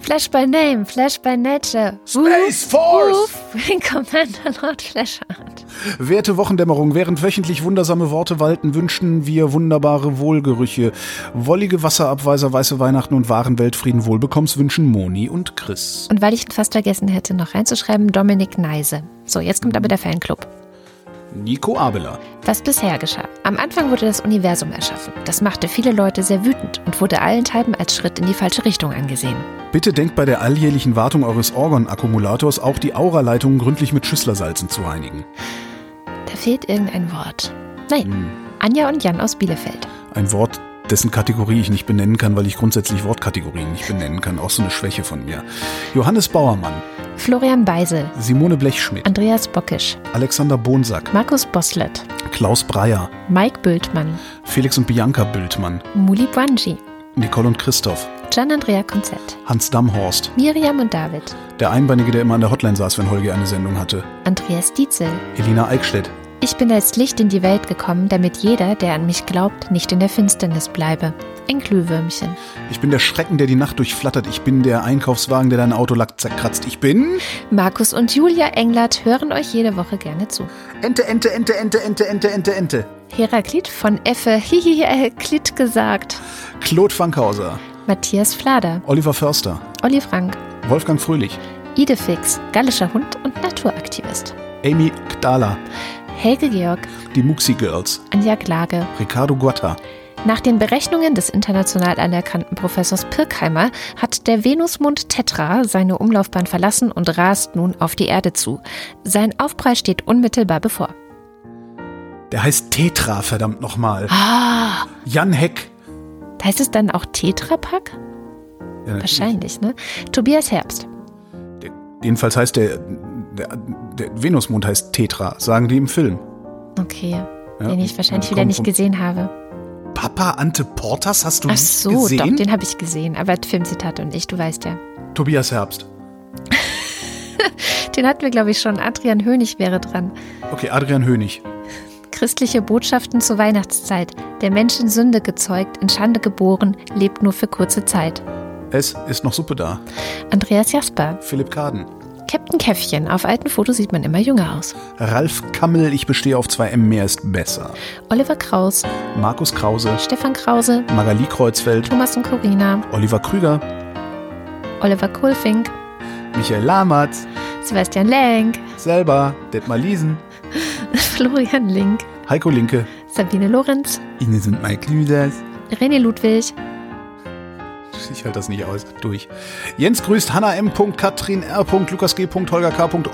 Flash by Name, Flash by Nature. Space Force! Wing Commander Lord Flashheart. Werte Wochendämmerung, während wöchentlich wundersame Worte walten, wünschen wir wunderbare Wohlgerüche. Wollige Wasserabweiser, weiße Weihnachten und wahren Weltfrieden Wohlbekommens wünschen Moni und Chris. Und weil ich ihn fast vergessen hätte, noch reinzuschreiben, Dominik Neise. So, jetzt kommt aber der Fanclub. Nico Abela. Was bisher geschah. Am Anfang wurde das Universum erschaffen. Das machte viele Leute sehr wütend und wurde allenthalben als Schritt in die falsche Richtung angesehen. Bitte denkt bei der alljährlichen Wartung eures Orgon-Akkumulators auch die Auraleitungen gründlich mit Schüsslersalzen zu reinigen. Da fehlt irgendein Wort. Nein, Anja und Jan aus Bielefeld. Ein Wort, dessen Kategorie ich nicht benennen kann, weil ich grundsätzlich Wortkategorien nicht benennen kann. Auch so eine Schwäche von mir. Johannes Bauermann, Florian Beisel, Simone Blechschmidt, Andreas Bockisch, Alexander Bonsack, Markus Boslett, Klaus Breyer, Mike Bültmann, Felix und Bianca Bültmann, Muli Branji, Nicole und Christoph, Gian-Andrea Konzett, Hans Damhorst, Miriam und David, der Einbeinige, der immer an der Hotline saß, wenn Holger eine Sendung hatte, Andreas Dietzel. Elina Eickstedt, ich bin als Licht in die Welt gekommen, damit jeder, der an mich glaubt, nicht in der Finsternis bleibe. Ein Glühwürmchen. Ich bin der Schrecken, der die Nacht durchflattert. Ich bin der Einkaufswagen, der dein Autolack zerkratzt. Ich bin. Markus und Julia Englert hören euch jede Woche gerne zu. Ente, Ente, Ente, Ente, Ente, Ente, Ente, Ente. Heraklit von Effe, hihihi, äh, Klit gesagt. Claude Fankhauser. Matthias Flader. Oliver Förster. Olli Frank. Wolfgang Fröhlich. Idefix, gallischer Hund und Naturaktivist. Amy Kdala. Helge Georg, die Muxi Girls, Anja Klage. Ricardo Guatta, Nach den Berechnungen des international anerkannten Professors Pirkheimer hat der Venusmond Tetra seine Umlaufbahn verlassen und rast nun auf die Erde zu. Sein Aufprall steht unmittelbar bevor. der heißt Tetra, verdammt nochmal, Ah, Jan Heck, heißt es dann auch Tetrapack? Ja. Wahrscheinlich, ne? Tobias Herbst, jedenfalls heißt der, der, der Venusmond heißt Tetra, sagen die im Film. Okay. Ja, den ich wahrscheinlich wieder nicht gesehen habe. Papa Ante Portas hast du Ach nicht so, gesehen? doch, den habe ich gesehen. Aber Filmzitate und ich, du weißt ja. Tobias Herbst. Den hatten wir, glaube ich, schon. Adrian Hönig wäre dran. Okay, Adrian Hönig. Christliche Botschaften zur Weihnachtszeit. Der Mensch in Sünde gezeugt, in Schande geboren, lebt nur für kurze Zeit. Es ist noch Suppe da. Andreas Jasper. Philipp Kaden. Captain Käffchen. Auf alten Fotos sieht man immer jünger aus. Ralf Kammel, ich bestehe auf 2M, mehr ist besser. Oliver Kraus. Markus Krause. Stefan Krause. Magali Kreuzfeld. Thomas und Corina. Oliver Krüger. Oliver Kohlfink. Michael Lammert. Sebastian Lenk. Selber. Detmar Liesen. Florian Link. Heiko Linke. Sabine Lorenz. Ines und Mike Lüders. René Ludwig. Ich halte das nicht aus. Durch. Jens grüßt Hanna M. Katrin R. Lukas G. Holger K. und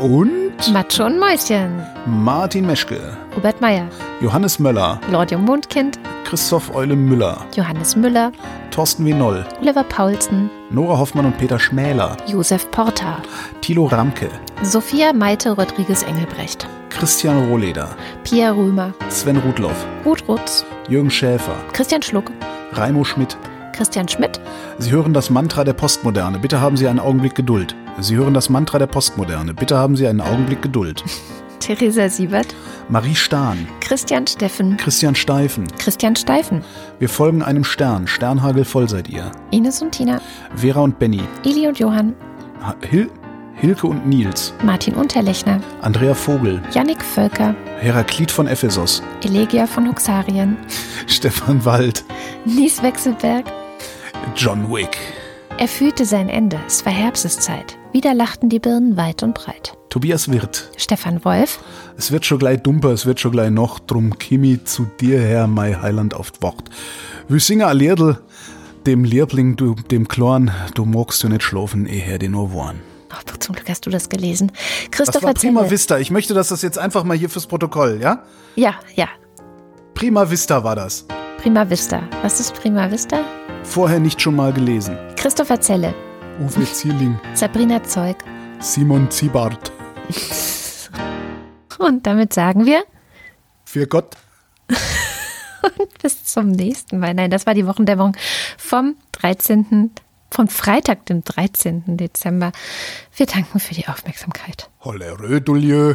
Matsche und Mäuschen. Martin Meschke. Robert Meyer. Johannes Möller. Lordium Mondkind. Christoph Eule Müller. Johannes Müller. Thorsten W. Noll. Oliver Paulsen. Nora Hoffmann und Peter Schmäler. Josef Porta. Thilo Ramke. Sophia Maite Rodriguez Engelbrecht. Christian Rohleder. Pia Römer. Sven Rudloff. Ruth Rutz. Jürgen Schäfer. Christian Schluck. Raimo Schmidt. Christian Schmidt. Sie hören das Mantra der Postmoderne. Bitte haben Sie einen Augenblick Geduld. Sie hören das Mantra der Postmoderne. Bitte haben Sie einen Augenblick Geduld. Theresa Siebert. Marie Stahn. Christian Steffen. Christian Steifen. Christian Steifen. Wir folgen einem Stern. Sternhagel voll seid ihr. Ines und Tina. Vera und Benny. Eli und Johann. Ha- Hil Hilke und Nils. Martin Unterlechner. Andrea Vogel. Yannick Völker. Heraklit von Ephesos. Elegia von Huxarien. Stefan Wald. Nies Wechselberg. John Wick. Er fühlte sein Ende. Es war Herbsteszeit. Wieder lachten die Birnen weit und breit. Tobias Wirth. Stefan Wolf. Es wird schon gleich dumper, es wird schon gleich noch, drum Kimi zu dir her, mei Heiland auf Wort. Wir singen a Liedl, dem Liebling, du, dem Klorn, du magst du nicht schlafen, eher den nur Worn. Oh, zum Glück hast du das gelesen. Das Christopher war Prima Zelle. Vista. Ich möchte, dass das jetzt einfach mal hier fürs Protokoll, ja? Ja, ja. Prima Vista war das. Prima Vista. Was ist Prima Vista? Vorher nicht schon mal gelesen. Christopher Zelle. Uwe Zierling, Sabrina Zeug. Simon Ziebart. Und damit sagen wir Für Gott. bis zum nächsten Mal. Nein, das war die Wochendämmerung vom 13. Von Freitag, dem 13. Dezember. Wir danken für die Aufmerksamkeit. Holle Rödulieu.